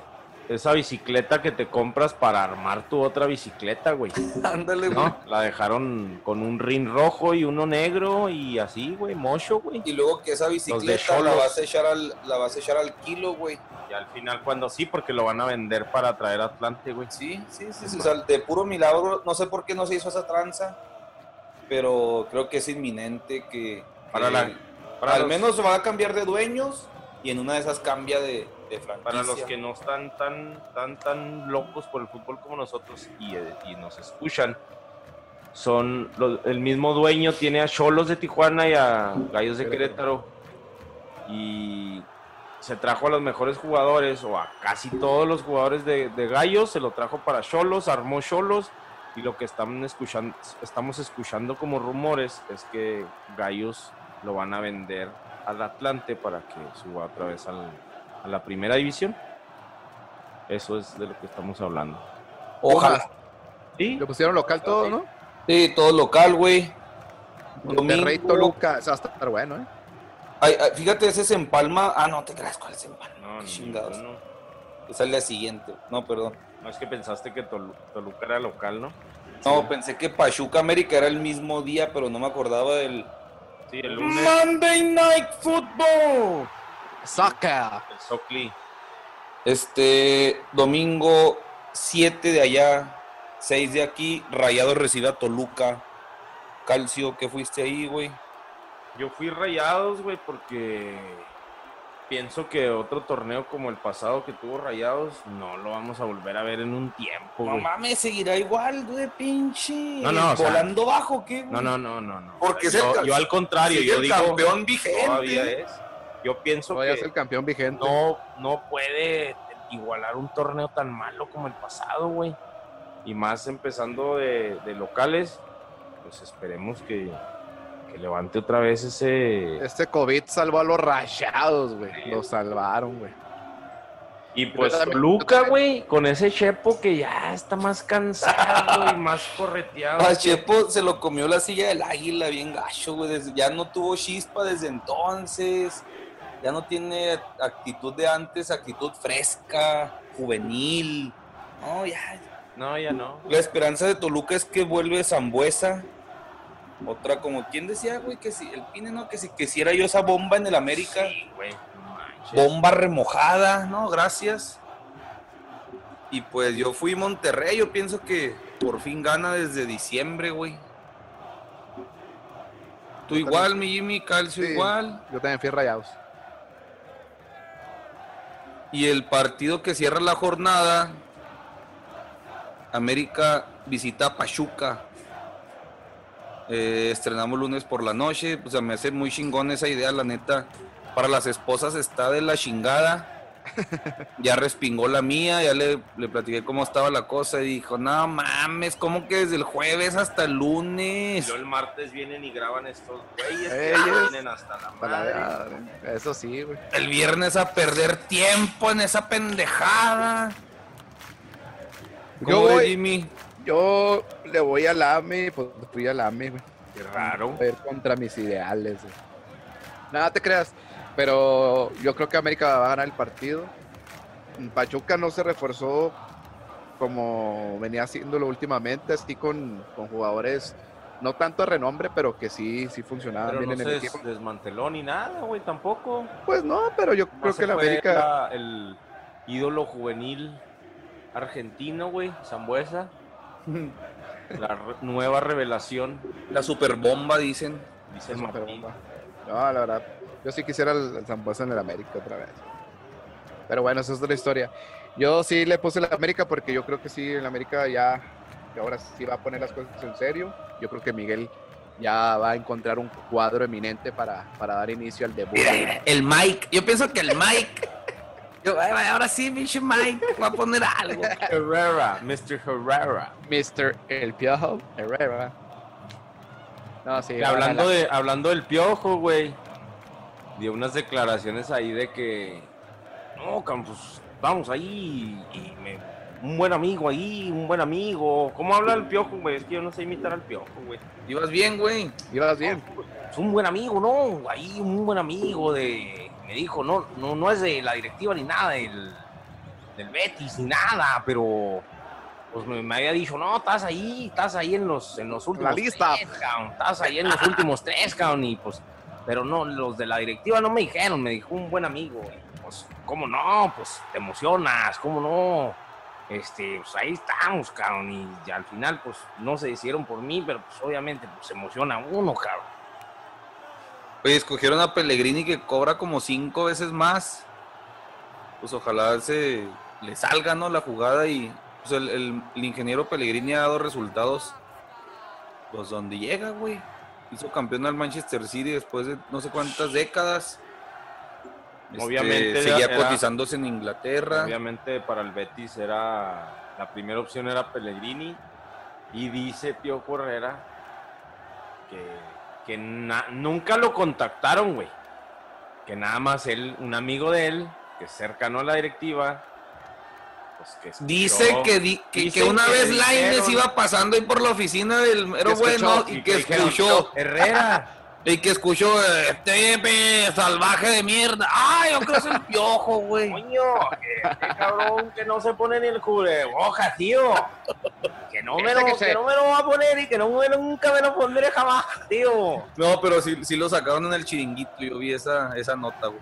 esa bicicleta que te compras para armar tu otra bicicleta, güey. Ándale, güey. La dejaron con un rin rojo y uno negro y así, güey, mocho, güey. Y luego que esa bicicleta la vas a echar al, la vas a echar al kilo, güey. Y al final cuando sí, porque lo van a vender para traer a Atlante, güey. Sí, sí, sí, sí. O sea, de puro milagro, no sé por qué no se hizo esa tranza, pero creo que es inminente que, para la, al menos va a cambiar de dueños y en una de esas cambia de, para los que no están tan, tan, tan locos por el fútbol como nosotros y, y nos escuchan, son el mismo dueño tiene a Cholos de Tijuana y a Gallos de Querétaro. Y se trajo a los mejores jugadores o a casi todos los jugadores de, de Gallos, se lo trajo para Cholos, armó Cholos y lo que estamos escuchando, estamos escuchando como rumores es que Gallos lo van a vender al Atlante para que suba otra vez al, a la primera división. Eso es de lo que estamos hablando. Ojalá. ¿Y? Le pusieron local todo, ¿no? Sí, todo local, güey. Monterrey. Toluca, eso va a estar bueno, ¿eh? Ay, ay, fíjate, ese es en Palma. Ah, no, te creas cuál es en Palma. No, Qué ni chingados. ninguno. Esa es siguiente. No, perdón. No es que pensaste que Tolu- Toluca era local, ¿no? No, pensé que Pachuca América era el mismo día, pero no me acordaba del. Sí, el lunes, Monday Night Football. Soccer. el Socli. Este domingo 7 de allá, 6 de aquí, Rayado recibe a Toluca. Calcio, ¿qué fuiste ahí, güey? Yo fui rayados, güey, porque pienso que otro torneo como el pasado que tuvo rayados no lo vamos a volver a ver en un tiempo, No mames, seguirá igual, güey, pinche. No, no, o sea- Volando bajo, ¿qué? güey? No, no, no, no, no. Porque es yo, al contrario, yo el digo, campeón vigente. todavía es. Yo pienso Todavía que es el campeón vigente. no, no puede igualar un torneo tan malo como el pasado, güey. Y más empezando de, de locales, pues esperemos que, que levante otra vez ese... Este COVID salvó a los rayados, güey. Los salvaron, güey. Y pues también- Luca, güey, con ese Chepo que ya está más cansado y más correteado. A Chepo se lo comió la silla del águila bien gacho, güey. Ya no tuvo chispa desde entonces. Ya no tiene actitud de antes, actitud fresca, juvenil. No, ya. No, ya no. La esperanza de Toluca es que vuelve Zambuesa. Otra como, ¿quién decía, güey? Que si el Pine, ¿no? Que si quisiera yo esa bomba en el América. Sí, güey. Bomba remojada, ¿no? Gracias. Y pues yo fui Monterrey, yo pienso que por fin gana desde diciembre, güey. Tú Yo igual, también. mi Jimmy, Calcio Sí. igual. Yo también fui rayados. Y el partido que cierra la jornada, América visita a Pachuca. Eh, estrenamos lunes por la noche, pues se me hace muy chingón esa idea, la neta. Para las esposas está de la chingada. Ya respingó la mía, ya le, le platiqué cómo estaba la cosa y dijo, no mames, ¿cómo que desde el jueves hasta el Y lunes? luego el martes vienen y graban estos güeyes que Ellos. vienen hasta la Para madre. la- Eso sí, güey. El viernes a perder tiempo en esa pendejada. Yo ¿Cómo ves, voy- Jimmy? Yo le voy al AME, pues fui al AME, güey. Qué raro. A ver contra mis ideales, güey. Nada te creas, pero yo creo que América va a ganar el partido. Pachuca no se reforzó como venía haciéndolo últimamente, así con, con jugadores no tanto de renombre, pero que sí, sí funcionaban Pero bien no en se el des- equipo. desmanteló ni nada, güey, tampoco. Pues no, pero yo No creo se que la América, la- el ídolo juvenil argentino, güey, Zambuesa. La re- nueva revelación, La superbomba, dicen. dice es Martín. superbomba. No, la verdad, yo sí quisiera el, el Zambuesa en el América otra vez. Pero bueno, esa es otra historia. Yo sí le puse el América porque yo creo que sí, el América ya, que ahora sí va a poner las cosas en serio. Yo creo que Miguel ya va a encontrar un cuadro eminente para, para dar inicio al debut. El Mike. Yo pienso que el Mike. Yo, ahora sí, pinche Mike. Va a poner algo. Herrera, Mr. Herrera. Mr. El Piojo Herrera. No, sí. Hablando, de, hablando del piojo, güey, dio unas declaraciones ahí de que, no, Campos, vamos ahí, y me- un buen amigo ahí, un buen amigo. ¿Cómo habla el piojo, güey? Es que yo no sé imitar al piojo, güey. Ibas bien, güey. Ibas bien. Es un buen amigo, ¿no? Ahí un buen amigo de... Me dijo, no, no, no es de la directiva ni nada, del, del Betis ni nada, pero... Pues me, me había dicho, no, estás ahí, estás ahí en los, en los últimos lista. tres, cabrón, estás ahí en los últimos tres, cabrón, y pues... Pero no, los de la directiva no me dijeron, me dijo un buen amigo. y pues, ¿cómo no? Pues te emocionas, ¿cómo no? Este, pues ahí estamos, cabrón, y, y al final, pues no se decidieron por mí, pero pues obviamente, pues se emociona uno, cabrón. Oye, escogieron a Pellegrini que cobra como cinco veces más. Pues ojalá se le salga, ¿no? La jugada y pues el, el- el ingeniero Pellegrini ha dado resultados. Pues donde llega, güey. Hizo campeón al Manchester City después de no sé cuántas décadas. Este, Obviamente seguía era- cotizándose en Inglaterra. Obviamente para el Betis era la primera opción era Pellegrini y dice Pío Correra que, que na- nunca lo contactaron, güey. Que nada más él, un amigo de él, que es cercano a la directiva, pues, que Dice que, di- que, una que vez Lainez iba pasando ahí por la oficina del mero escuchó, bueno y y que escuchó, Herrera. y que escuchó, este salvaje de mierda. Ay, yo creo que es el piojo, güey. Coño, que, cabrón que no se pone ni el cubrebocas, tío. Que no, me lo, que no me lo va a poner y que no me, nunca me lo pondré jamás, tío. No, pero sí, sí lo sacaron en el chiringuito, yo vi esa, esa nota, güey.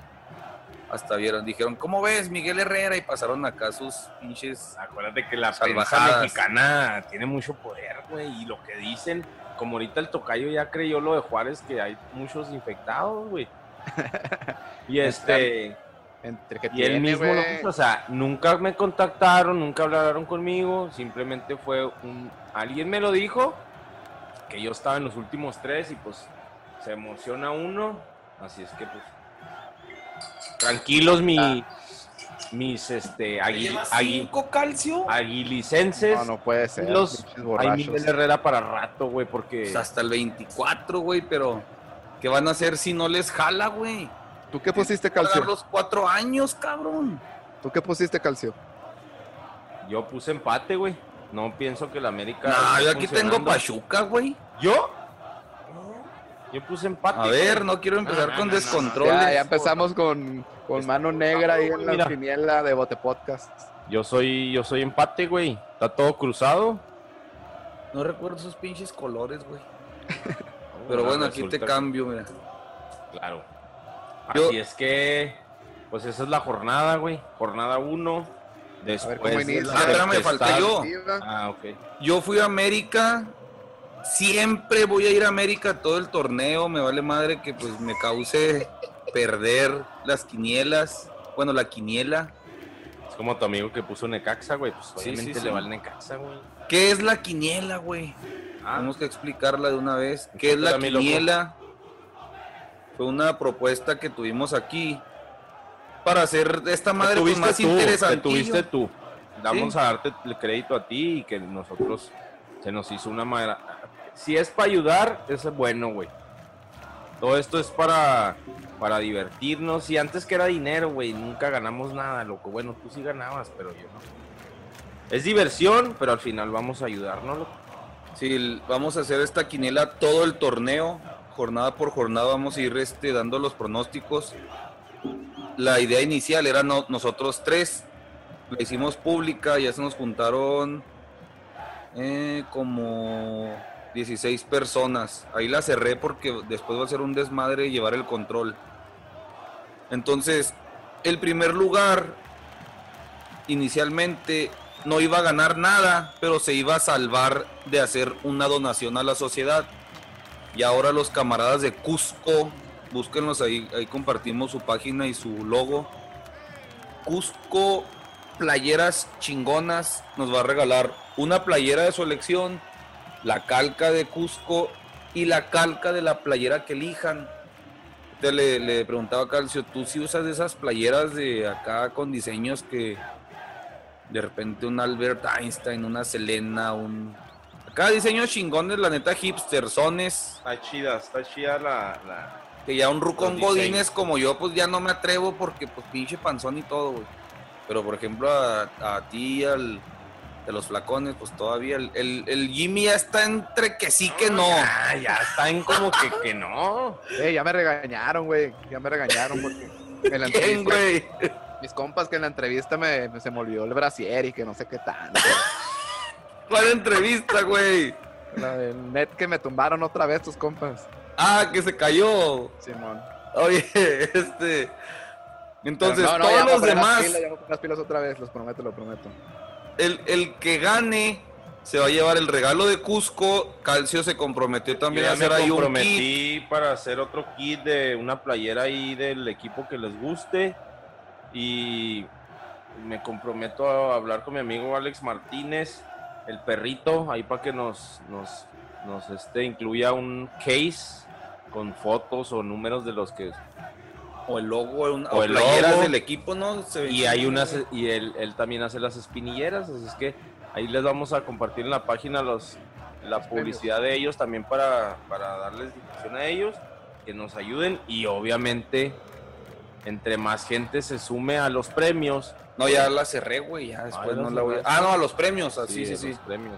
Hasta vieron, dijeron, ¿cómo ves, Miguel Herrera? Y pasaron acá sus pinches... Acuérdate que la prensa Salvajadas. mexicana tiene mucho poder, güey, y lo que dicen, como ahorita el tocayo ya creyó lo de Juárez, que hay muchos infectados, güey. Y este, Entre que y él tiene, mismo lo puso, o sea, nunca me contactaron, nunca hablaron conmigo, simplemente fue un, alguien me lo dijo, que yo estaba en los últimos tres y pues se emociona uno, así es que pues, tranquilos mi, mis, este, agui, ¿Lleva agui- cinco calcio? aguilicenses, No, no puede ser. los- hay. Miguel Herrera para rato, güey, porque Pues hasta el 24, güey, pero... ¿Qué van a hacer si no les jala, güey? ¿Tú qué pusiste, Calcio? los cuatro años, cabrón. ¿Tú qué pusiste, Calcio? yo puse empate, güey, no pienso que la América... No, yo aquí tengo. Pachuca, güey. ¿Yo? Yo puse empate. A ver, no quiero empezar No, con no, no, no. descontroles. Ya, ya empezamos con, con mano negra ahí en la Mira. quiniela de Bote Podcast. Yo soy, yo soy empate, güey. Está todo cruzado. No recuerdo esos pinches colores, güey. Pero bueno, aquí te cambio, mira. Claro. Yo- Así es que, pues esa es la jornada, güey. Jornada 1. Después de la Ah, espérame, falta tempestad. yo. Ah, ok. Yo fui a América. Siempre voy a ir a América todo el torneo. Me vale madre que pues me cause perder las quinielas. Bueno, la quiniela. Es como tu amigo que puso Necaxa, güey. Pues obviamente sí, sí. le va el Necaxa, güey. ¿Qué es la quiniela, güey? Ah, Tenemos que explicarla de una vez. ¿Qué es la quiniela? Fue una propuesta que tuvimos aquí para hacer esta madre pues, más interesante. tuviste tú. Vamos a darte el crédito a ti y que nosotros se nos hizo una manera. Si es para ayudar, es bueno, güey. Todo esto es para, para divertirnos. Y antes que era dinero, güey, nunca ganamos nada, loco. Bueno, tú sí ganabas, pero yo no. Es diversión, pero al final vamos a ayudarnos, loco. Sí, vamos a hacer esta quiniela todo el torneo, jornada por jornada vamos a ir este, dando los pronósticos. La idea inicial era no- nosotros tres, la hicimos pública, ya se nos juntaron eh, como 16 personas. Ahí la cerré porque después va a ser un desmadre llevar el control. Entonces, el primer lugar inicialmente no iba a ganar nada, pero se iba a salvar de hacer una donación a la sociedad. Y ahora los camaradas de Cusco, búsquenlos ahí, ahí compartimos su página y su logo. Cusco Playeras Chingonas nos va a regalar una playera de su elección, la calca de Cusco y la calca de la playera que elijan. Te le, le preguntaba a Calcio, ¿tú si usas esas playeras de acá con diseños que de repente un Albert Einstein, una Selena, un... Acá diseños chingones, la neta, hipstersones, Está chida, está chida la. la... que ya un rucón godines como yo, pues ya no me atrevo porque pues pinche panzón y todo, güey. Pero por ejemplo a, a ti, al de los flacones, pues todavía el, el, el Jimmy ya está entre que sí que no. Ya, ya está en como que, que no. Eh, ya me regañaron, güey. Ya me regañaron porque en la ¿Quién, entrevista, güey? mis compas que en la entrevista me, me- se me olvidó el brasier y que no sé qué tanto. ¿Cuál entrevista, güey? La del net que me tumbaron otra vez tus compas. Ah, que se cayó. Simón. Oye, este. Entonces, no, no, todos los las demás, pilas, las pilas otra vez, los prometo, lo prometo. el, el que gane se va a llevar el regalo de Cusco. Calcio se comprometió también Yo a me hacer ahí un kit. comprometí para hacer otro kit de una playera ahí del equipo que les guste. Y me comprometo a hablar con mi amigo Alex Martínez, el perrito, ahí para que nos, nos, nos este, incluya un case con fotos o números de los que O el logo, o, una- O o el logo. del equipo, ¿no? Se Y hay unas, y él, él también hace las espinilleras, así es que ahí les vamos a compartir en la página los, la Los publicidad de ellos también para, para darles difusión a ellos, que nos ayuden y obviamente entre más gente se sume a los premios. No, ya la cerré, güey. Ya después no la voy a... Ah, no, a los premios. Sí, sí, sí. premios.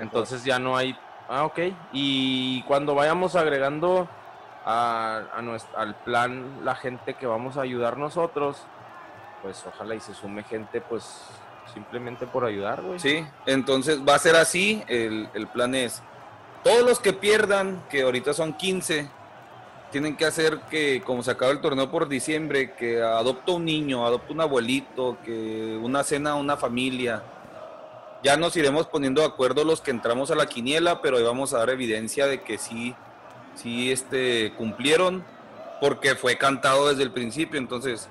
Entonces ya no hay. Ah, ok. Y cuando vayamos agregando a, a nues- al plan la gente que vamos a ayudar nosotros, pues ojalá y se sume gente, pues simplemente por ayudar, güey. Sí, entonces va a ser así. El, el plan es, todos los que pierdan, que ahorita son 15, tienen que hacer que, como se acaba el torneo por diciembre, que adopta un niño, adopta un abuelito, que una cena una familia. Ya nos iremos poniendo de acuerdo los que entramos a la quiniela, pero ahí vamos a dar evidencia de que sí, sí este, cumplieron, porque fue cantado desde el principio. Entonces,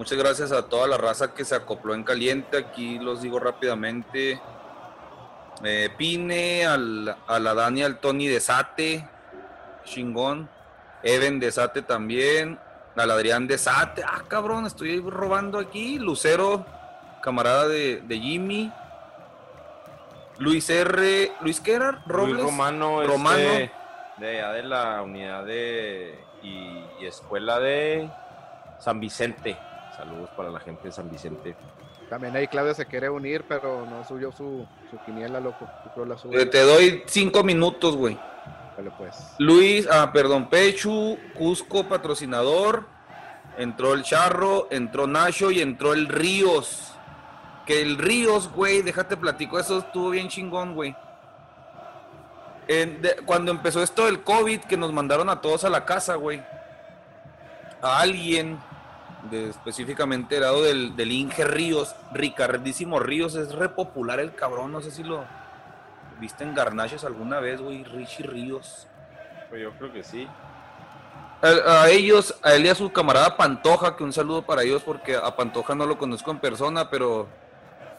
Muchas gracias a toda la raza que se acopló en caliente. Aquí los digo rápidamente. Eh, Pine, al, a la Dani, al Tony de Sate, chingón. Even de Sate también. Al Adrián de Sate. Ah, cabrón, estoy robando aquí. Lucero, camarada de, de Jimmy. Luis R. ¿Luis? Luis Robles. Romano, Romano. este, de allá de la unidad de y, y escuela de San Vicente. Saludos para la gente de San Vicente. También ahí Claudia se quiere unir, pero no subió su, su quiniela, loco. Yo creo la sube. Eh, Te doy cinco minutos, güey. Pues. Luis, ah, perdón, Pechu, Cusco, patrocinador. Entró el Charro, entró Nacho y entró el Ríos. Que el Ríos, güey, déjate platico, eso estuvo bien chingón, güey. Cuando empezó esto del COVID, que nos mandaron a todos a la casa, güey. A alguien, de, específicamente el lado del, del Inge Ríos, Ricardísimo Ríos, es re popular el cabrón, no sé si lo viste en Garnaches alguna vez, güey, Richie Ríos. Pues yo creo que sí. A, a ellos, a él y a su camarada Pantoja, que un saludo para ellos porque a Pantoja no lo conozco en persona, pero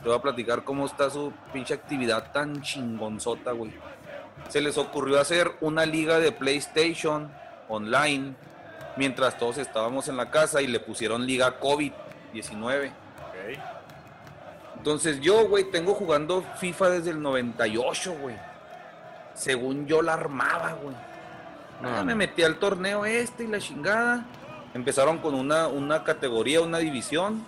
te voy a platicar cómo está su pinche actividad tan chingonzota, güey. Se les ocurrió hacer una liga de PlayStation online mientras todos estábamos en la casa y le pusieron liga COVID-19. Entonces yo, güey, tengo jugando FIFA desde el 98, güey. Según yo la armaba, güey. Ah, No, me metí al torneo este y la chingada. Empezaron con una, una categoría, una división.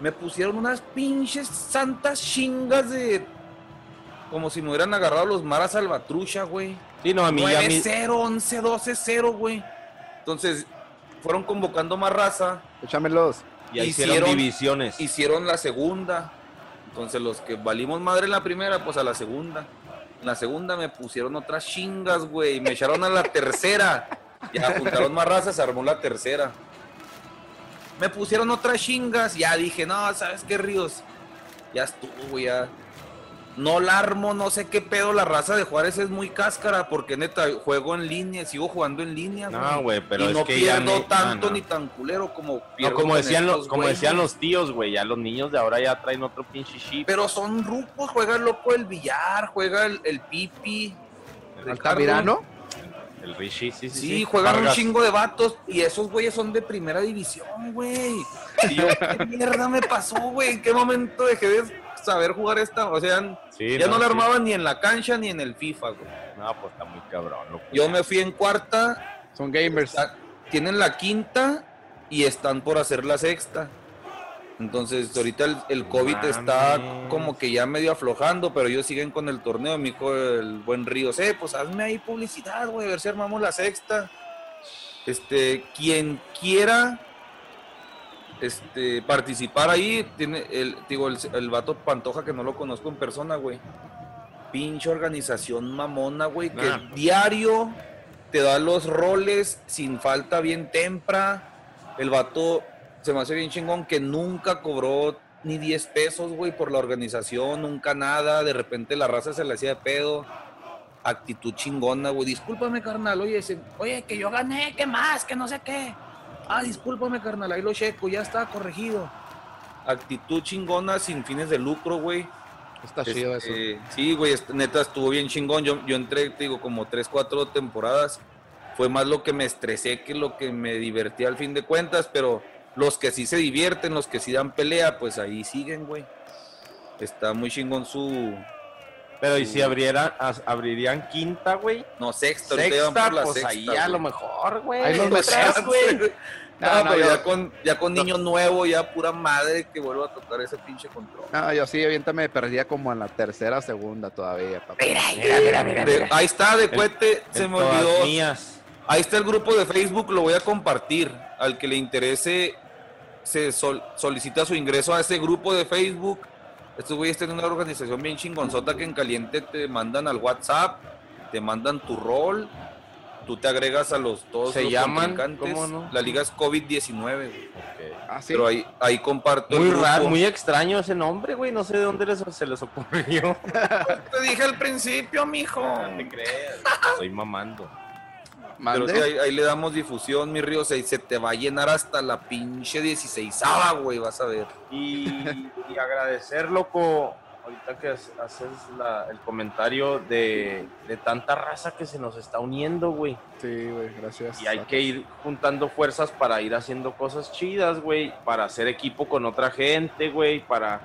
Me pusieron unas pinches santas chingas de. Como si me hubieran agarrado los maras salvatrucha, güey. Sí, no, a mí ya mi- 9-0, 11-12-0, güey. Entonces, fueron convocando más raza. Échamelos. Ya hicieron, hicieron- divisiones. Hicieron la segunda. Entonces, los que valimos madre en la primera, pues a la segunda. En la segunda me pusieron otras chingas, güey. y Me echaron a la tercera. Ya juntaron más razas, se armó la tercera. Me pusieron otras chingas. Ya dije, no, ¿sabes qué, Ríos? Ya estuvo, ya. No la armo, no sé qué pedo. La raza de Juárez es muy cáscara. Porque neta, juego en línea, sigo jugando en línea, No, güey, pero y es no que ya pierdo tanto no, no. ni tan culero como No, pierdo como decían, los, como decían los tíos, güey, ya los niños de ahora ya traen otro pinche chip. Pero son rucos, juega el loco el billar, juega el, el pipi. Ricardo. Altamirano. El Richie, sí, sí. Sí, juegan Vargas. un chingo de vatos y esos güeyes son de primera división, güey. Y yo, ¿qué mierda me pasó, güey? ¿En qué momento dejé de saber jugar esta? O sea, Sí, ya no, la sí. armaban ni en la cancha ni en el FIFA, güey. No, pues está muy cabrón. loco. Yo me fui en cuarta, Son gamers. está- tienen la quinta y están por hacer la sexta. Entonces, ahorita el, el COVID está como que ya medio aflojando, pero ellos siguen con el torneo. Mi hijo, el buen Ríos, eh, pues hazme ahí publicidad, güey, a ver si armamos la sexta. Este, quien quiera este, participar ahí, tiene el, digo, el, el vato Pantoja que no lo conozco en persona, güey. Pinche organización mamona, güey, que Nah. diario te da los roles sin falta bien tempra. El vato se me hace bien chingón que nunca cobró ni 10 pesos, güey, por la organización, nunca nada. De repente la raza se le hacía de pedo. Actitud chingona, güey. Discúlpame, carnal. Oye, oye, que yo gané, ¿qué más? Que no sé qué. Ah, discúlpame, carnal. Ahí lo checo, ya está corregido. Actitud chingona, sin fines de lucro, güey. Está chido eso. Este, Sí, güey, neta estuvo bien chingón. Yo, yo entré, te digo, como tres, cuatro temporadas. Fue más lo que me estresé que lo que me divertí al fin de cuentas, pero los que sí se divierten, los que sí dan pelea, pues ahí siguen, güey. Está muy chingón su, Pero ¿y si abriera, as- abrirían quinta, güey? No, ahorita van Sexta, por la pues sexta, ahí a lo mejor, güey. Ahí los metemos, güey. No, No, no, pero yo- ya con, ya con niño nuevo, ya pura madre que vuelva a tocar ese pinche control. No, yo sí, avienta me perdía como en la tercera segunda todavía, papá. Mira, mira, mira, De- mira. ahí está, de cohete, se En me todas olvidó. mías. Ahí está el grupo de Facebook, lo voy a compartir. Al que le interese, se sol- solicita su ingreso a ese grupo de Facebook. Estos güeyes tienen una organización bien chingonzota que en caliente te mandan al WhatsApp, te mandan tu rol, tú te agregas a los todos ¿Se los llaman? ¿Cómo no? La liga es COVID-19, güey. Ah, sí. pero ahí, ahí comparto. el Muy raro, muy extraño ese nombre, güey. No sé de dónde les- se les ocurrió. Te dije al principio, mijo. No te creas. Estoy mamando. Pero sí, ahí, ahí le damos difusión, mi río. Se, se te va a llenar hasta la pinche 16 güey, vas a ver. Y, y agradecer, loco, ahorita que haces la- el comentario de, de tanta raza que se nos está uniendo, güey. Sí, güey, gracias. Y hay que ir juntando fuerzas para ir haciendo cosas chidas, güey. Para hacer equipo con otra gente, güey. Para.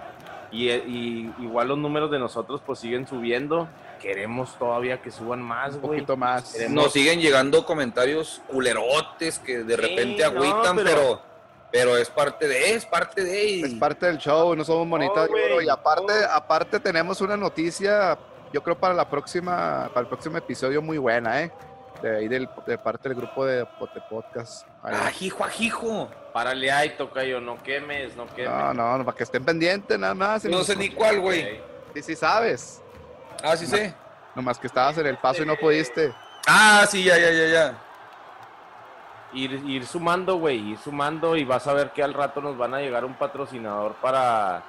Y, y igual los números de nosotros pues siguen subiendo. Queremos todavía que suban más, un güey. poquito más. Queremos- Nos siguen llegando comentarios culerotes que de Sí, repente no, agüitan, pero- pero, pero es parte de, es parte de. y- Es parte del show, no somos bonitas y aparte, aparte tenemos una noticia, yo creo para la próxima, para el próximo episodio muy buena, ¿eh? De ahí del, de parte del grupo de, de podcast. Ahí. Ajijo, ajijo. Párale ahí, tocayo, no quemes, no quemes. No, no, no, para que estén pendientes nada más. No sé ni cuál, güey. Sí, sí sabes. Ah, sí sé. Nomás que estabas en el paso y no pudiste. Ah, sí, ya, ya, ya, ya. Ir, ir sumando, güey, ir sumando y vas a ver que al rato nos van a llegar un patrocinador para,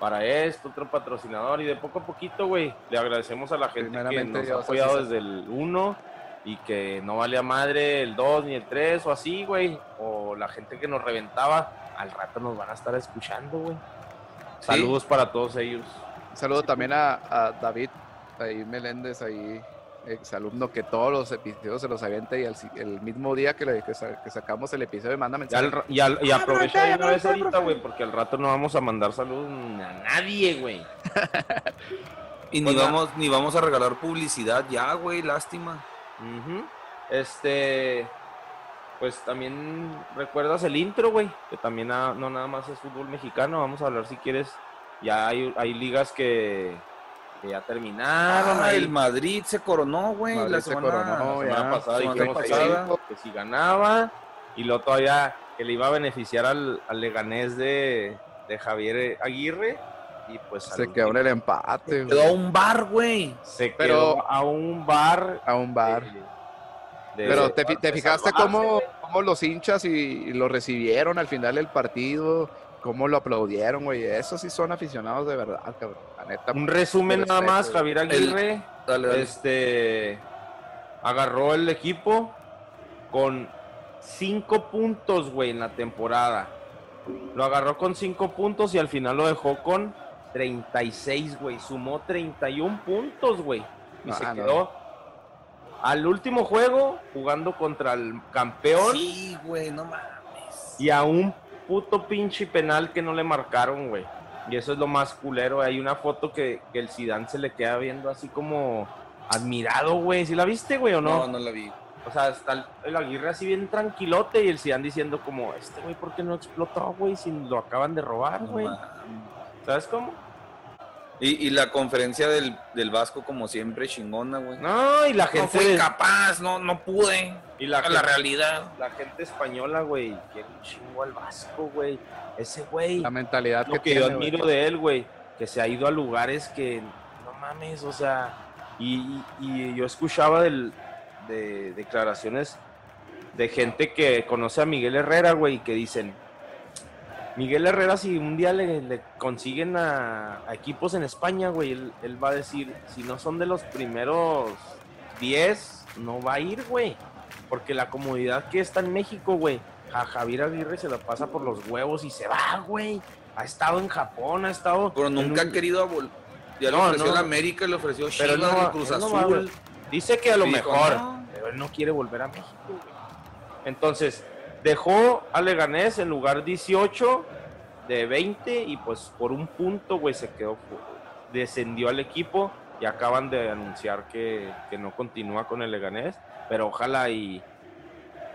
para esto, otro patrocinador y de poco a poquito, güey, le agradecemos a la gente que nos ha apoyado desde el 1 y que no vale a madre el 2 ni el 3 o así, güey, o la gente que nos reventaba, al rato nos van a estar escuchando, güey. Sí. Saludos para todos ellos. Un saludo también a, a David, ahí Meléndez, ahí exalumno que todos los episodios se los avienta y el, mismo día que, le- que sa- que sacamos el episodio manda Y, mensaje. al y, al- y aprovecha de una vez ahorita, güey, porque al rato no vamos a mandar saludos a nadie, güey. Y ni Pues, vamos, ni vamos a regalar publicidad ya, güey, lástima. Este, pues también recuerdas el intro, güey, que también ah, no nada más es fútbol mexicano, vamos a hablar si quieres, ya hay, hay ligas que, que ya terminaron, Ah, el Madrid se coronó, güey, Madrid la se semana, coronó, la ya, semana pasada semana dijimos que, pasada. que si ganaba, y luego todavía que le iba a beneficiar al, al Leganés de, de Javier Aguirre, y pues Se quedó en el empate, Quedó a un bar, güey. se Pero- quedó a un bar a un bar. de- Pero te, te fijaste cómo, cómo los hinchas y, y lo recibieron al final del partido, cómo lo aplaudieron, güey. Esos sí son aficionados de verdad, cabrón. La neta. Un resumen nada respeto, más, güey. Javier Aguirre Dale, dale. este agarró el equipo con cinco puntos, güey, en la temporada. Lo agarró con cinco puntos y al final lo dejó con 36, güey. Sumó 31 puntos, güey. Y Ah, se no. quedó al último juego jugando contra el campeón Sí, güey, no mames. y a un puto pinche penal que no le marcaron, güey. Y eso es lo más culero. Hay una foto que, que el Zidane se le queda viendo así como admirado, güey. ¿Sí la viste, güey, o no? No, no la vi. O sea, está el, el Aguirre así bien tranquilote y el Zidane diciendo como, este güey, ¿por qué no explotó, güey? Si lo acaban de robar, güey. ¿Sabes cómo? Y, y la conferencia del, del Vasco, como siempre, chingona, güey. No, y la No gente... fui de- capaz, no, no pude. y la, la realidad. la gente española, güey, quiere un chingo al Vasco, güey. Ese güey... La mentalidad lo que, que yo güey. admiro de él, güey, que se ha ido a lugares que no mames, o sea, y, y yo escuchaba del- de declaraciones de gente que conoce a Miguel Herrera, güey, y que dicen, Miguel Herrera, si un día le, le consiguen a, a equipos en España, güey, él, él va a decir, si no son de los primeros 10, no va a ir, güey. Porque la comodidad que está en México, güey, a Javier Aguirre se la pasa por los huevos y se va, güey. Ha estado en Japón, ha estado... Pero nunca un- ha querido a vol- Ya le No, ofreció no. la América, le ofreció Pero Chivas, no, el Cruz va Azul. Dice que a lo mejor, no. pero él no quiere volver a México, güey. Entonces, dejó a Leganés en lugar 18 de 20 y pues por un punto, güey, se quedó, descendió al equipo y acaban de anunciar que, no continúa con el Leganés, pero ojalá y,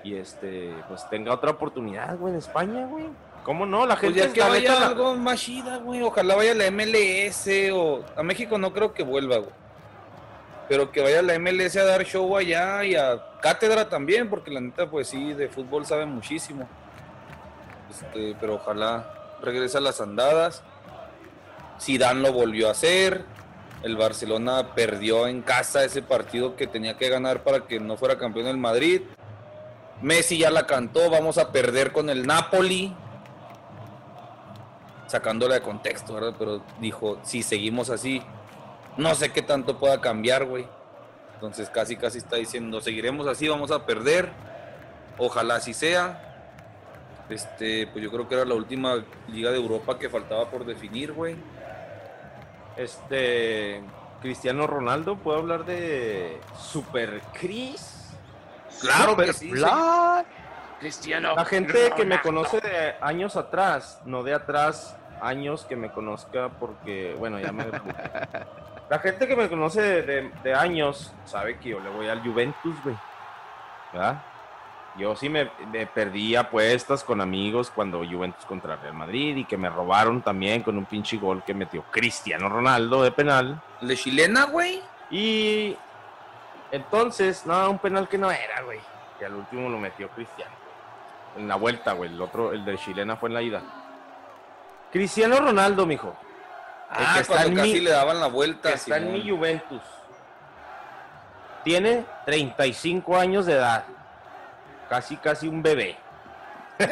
y este, pues tenga otra oportunidad, güey, en España, güey. ¿Cómo no? La pues gente que vaya algo más chida, güey. Ojalá vaya a la MLS o a México no creo que vuelva, güey. Pero que vaya la MLS a dar show allá y a cátedra también, porque la neta, pues sí, de fútbol sabe muchísimo. Este, pero ojalá regrese a las andadas. Zidane lo volvió a hacer. El Barcelona perdió en casa ese partido que tenía que ganar para que no fuera campeón el Madrid. Messi ya la cantó, vamos a perder con el Napoli. Sacándola de contexto, ¿verdad? Pero dijo, si seguimos así, no sé qué tanto pueda cambiar, güey. Entonces casi, casi está diciendo, seguiremos así, vamos a perder. Ojalá así sea. Este, pues yo creo que era la última liga de Europa que faltaba por definir, güey. Este, Cristiano Ronaldo, ¿puedo hablar de Super Chris? Claro que sí, Cristiano. La gente que me conoce de años atrás, no de atrás, años que me conozca porque, bueno, ya me... La gente que me conoce de, de años sabe que yo le voy al Juventus, güey. ¿Verdad? Yo sí me, perdí apuestas con amigos cuando Juventus contra Real Madrid y que me robaron también con un pinche gol que metió Cristiano Ronaldo de penal. ¿De chilena, güey? Y entonces, no, un penal que no era, güey. Que al último lo metió Cristiano. En la vuelta, güey. El otro, el de chilena fue en la ida. Cristiano Ronaldo, mijo. Ah, que cuando casi le daban la vuelta. está en mi Juventus. Tiene 35 años de edad casi casi un bebé.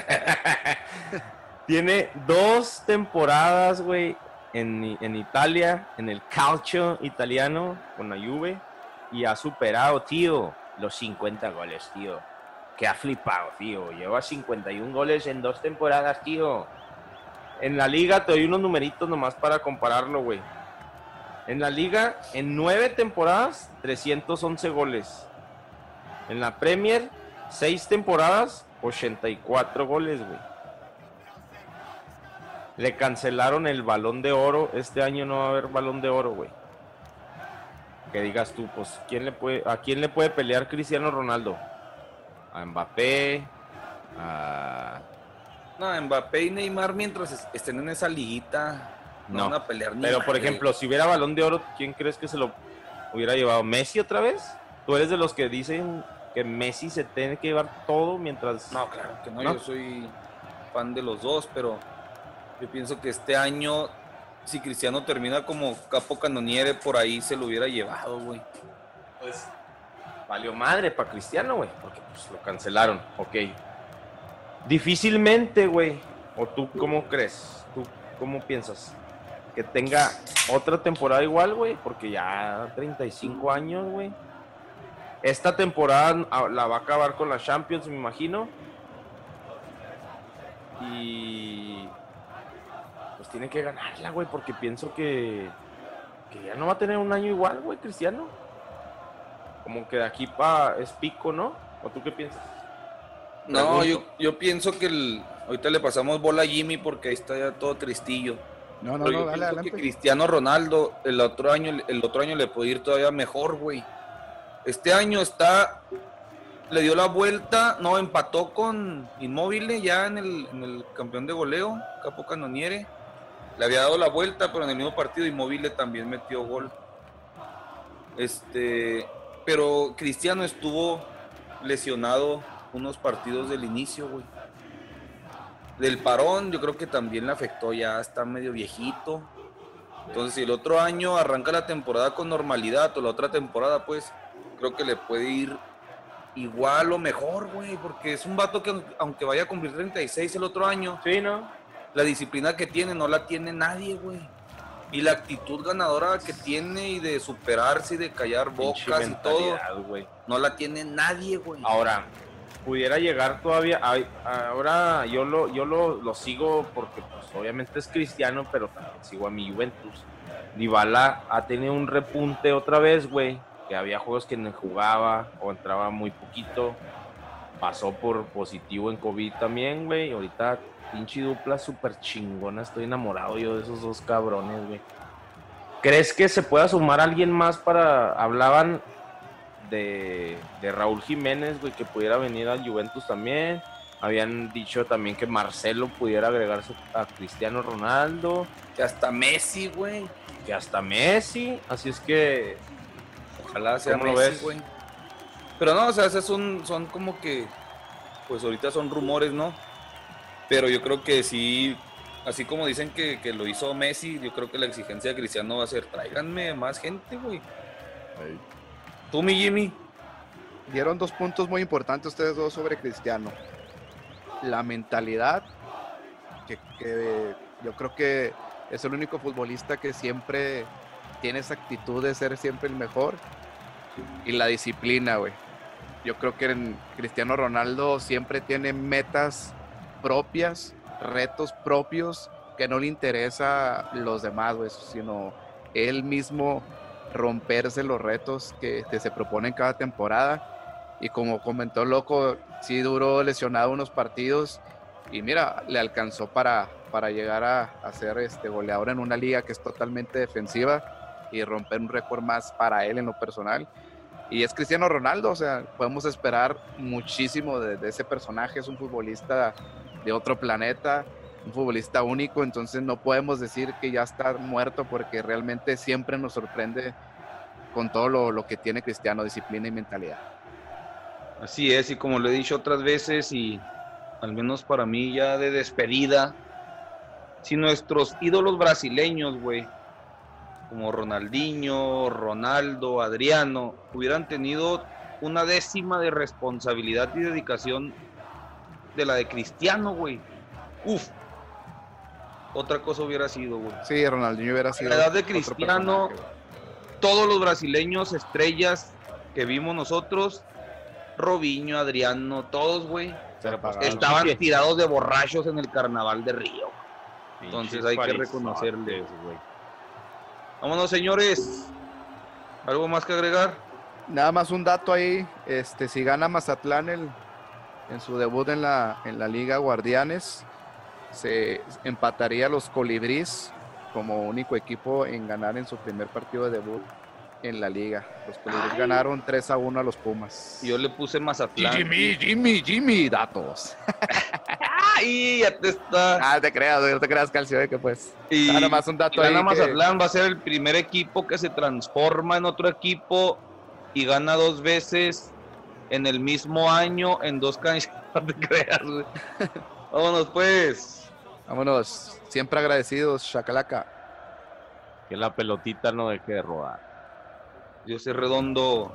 Tiene dos temporadas, güey, en, en, Italia, en el calcio italiano, con la Juve, y ha superado, tío, los 50 goles, tío. Que ha flipado, tío. Lleva 51 goles en dos temporadas, tío. En la liga te doy unos numeritos nomás para compararlo, güey. En la liga, en nueve temporadas, 311 goles. En la Premier, Seis temporadas, 84 goles, güey. Le cancelaron el balón de oro. Este año no va a haber balón de oro, güey. Que digas tú, pues, ¿quién le puede, ¿a quién le puede pelear Cristiano Ronaldo? A Mbappé, a... No, Mbappé y Neymar mientras estén en esa liguita no, van a pelear ni Pero, por ejemplo, si hubiera balón de oro, ¿quién crees que se lo hubiera llevado? ¿Messi otra vez? Tú eres de los que dicen que Messi se tiene que llevar todo mientras... No, claro que no, yo soy fan de los dos, pero yo pienso que este año, si Cristiano termina como capo canoniere, por ahí se lo hubiera llevado, güey. Pues valió madre para Cristiano, güey, porque pues lo cancelaron, ok. Difícilmente, güey, o tú cómo crees, tú cómo piensas, que tenga otra temporada igual, güey, porque ya 35 años, güey esta temporada ah, la va a acabar con la Champions, me imagino. Y pues tiene que ganarla, güey, porque pienso que, que ya no va a tener un año igual, güey, Cristiano. Como que de aquí para es pico, ¿no? ¿O tú qué piensas? No, yo, yo, pienso que el, ahorita le pasamos bola a Jimmy porque ahí está ya todo tristillo. No, no, no, dale, que Cristiano Ronaldo el otro año el otro año le puede ir todavía mejor, güey. Este año está, le dio la vuelta, no, empató con Inmóvil ya en el, campeón de goleo, Capo Canoniere. Le había dado la vuelta, pero en el mismo partido Inmóvil también metió gol. Este, pero Cristiano estuvo lesionado unos partidos del inicio, güey. Del parón, yo creo que también le afectó, ya está medio viejito. Entonces, si el otro año arranca la temporada con normalidad, o la otra temporada, pues, creo que le puede ir igual o mejor, güey, porque es un vato que aunque vaya a cumplir 36 el otro año, sí, ¿no? La disciplina que tiene no la tiene nadie, güey. Y la actitud ganadora que tiene y de superarse y de callar bocas y todo, no la tiene nadie, güey. Ahora, pudiera llegar todavía, ahora yo lo, yo lo, sigo porque pues, obviamente es cristiano, pero sigo a mi Juventus. Dybala ha tenido un repunte otra vez, güey había juegos que no jugaba o entraba muy poquito. Pasó por positivo en COVID también, güey. Ahorita pinche dupla súper chingona. Estoy enamorado yo de esos dos cabrones, güey. ¿Crees que se pueda sumar alguien más para. Hablaban de, de Raúl Jiménez, güey, que pudiera venir al Juventus también. Habían dicho también que Marcelo pudiera agregarse a Cristiano Ronaldo. Que hasta Messi, güey. Que hasta Messi. Así es que. Ojalá sea ¿Cómo lo Messi, ves? güey. Pero no, o sea, esos son, son como que. Pues ahorita son rumores, ¿no? Pero yo creo que sí. Así como dicen que, que lo hizo Messi, yo creo que la exigencia de Cristiano va a ser: tráiganme más gente, güey. Tú, mi Jimmy. Dieron dos puntos muy importantes ustedes dos sobre Cristiano. La mentalidad, que, yo creo que es el único futbolista que siempre tiene esa actitud de ser siempre el mejor. Y la disciplina, güey. Yo creo que Cristiano Ronaldo siempre tiene metas propias, retos propios, que no le interesa los demás, güey, sino él mismo romperse los retos que, se proponen cada temporada. Y como comentó Loco, sí duró lesionado unos partidos y mira, le alcanzó para, para llegar a, a ser este goleador en una liga que es totalmente defensiva y romper un récord más para él en lo personal. Y es Cristiano Ronaldo, o sea, podemos esperar muchísimo de, de ese personaje, es un futbolista de otro planeta, un futbolista único, entonces no podemos decir que ya está muerto porque realmente siempre nos sorprende con todo lo, que tiene Cristiano, disciplina y mentalidad. Así es, y como lo he dicho otras veces, y al menos para mí ya de despedida, si nuestros ídolos brasileños, güey, como Ronaldinho, Ronaldo, Adriano, hubieran tenido una décima de responsabilidad y dedicación de la de Cristiano, güey. Uf. Otra cosa hubiera sido, güey. Sí, Ronaldinho hubiera sido. la edad de Cristiano. Todos los brasileños estrellas que vimos nosotros, Robinho, Adriano, todos, güey, estaban tirados de borrachos en el carnaval de Río. Entonces hay que reconocerles. güey. Vámonos, señores. ¿Algo más que agregar? Nada más un dato ahí, este, si gana Mazatlán el- en su debut en la, en la Liga Guardianes, se empataría a los Colibrís como único equipo en ganar en su primer partido de debut en la liga. Los Colibrís ganaron 3 a 1 a los Pumas. Yo le puse Mazatlán. Jimmy, Jimmy, Jimmy, datos. ¡Ay! Ya te está. Ah, te creas, no te creas, Calcio, de que pues. Y Nada más un dato ahí que- Mazatlán, va a ser el primer equipo que se transforma en otro equipo y gana dos veces en el mismo año en dos canchas. No te creas, güey. Vámonos, pues. Vámonos, siempre agradecidos, Chacalaca. Que la pelotita no deje de rodar. Yo soy redondo.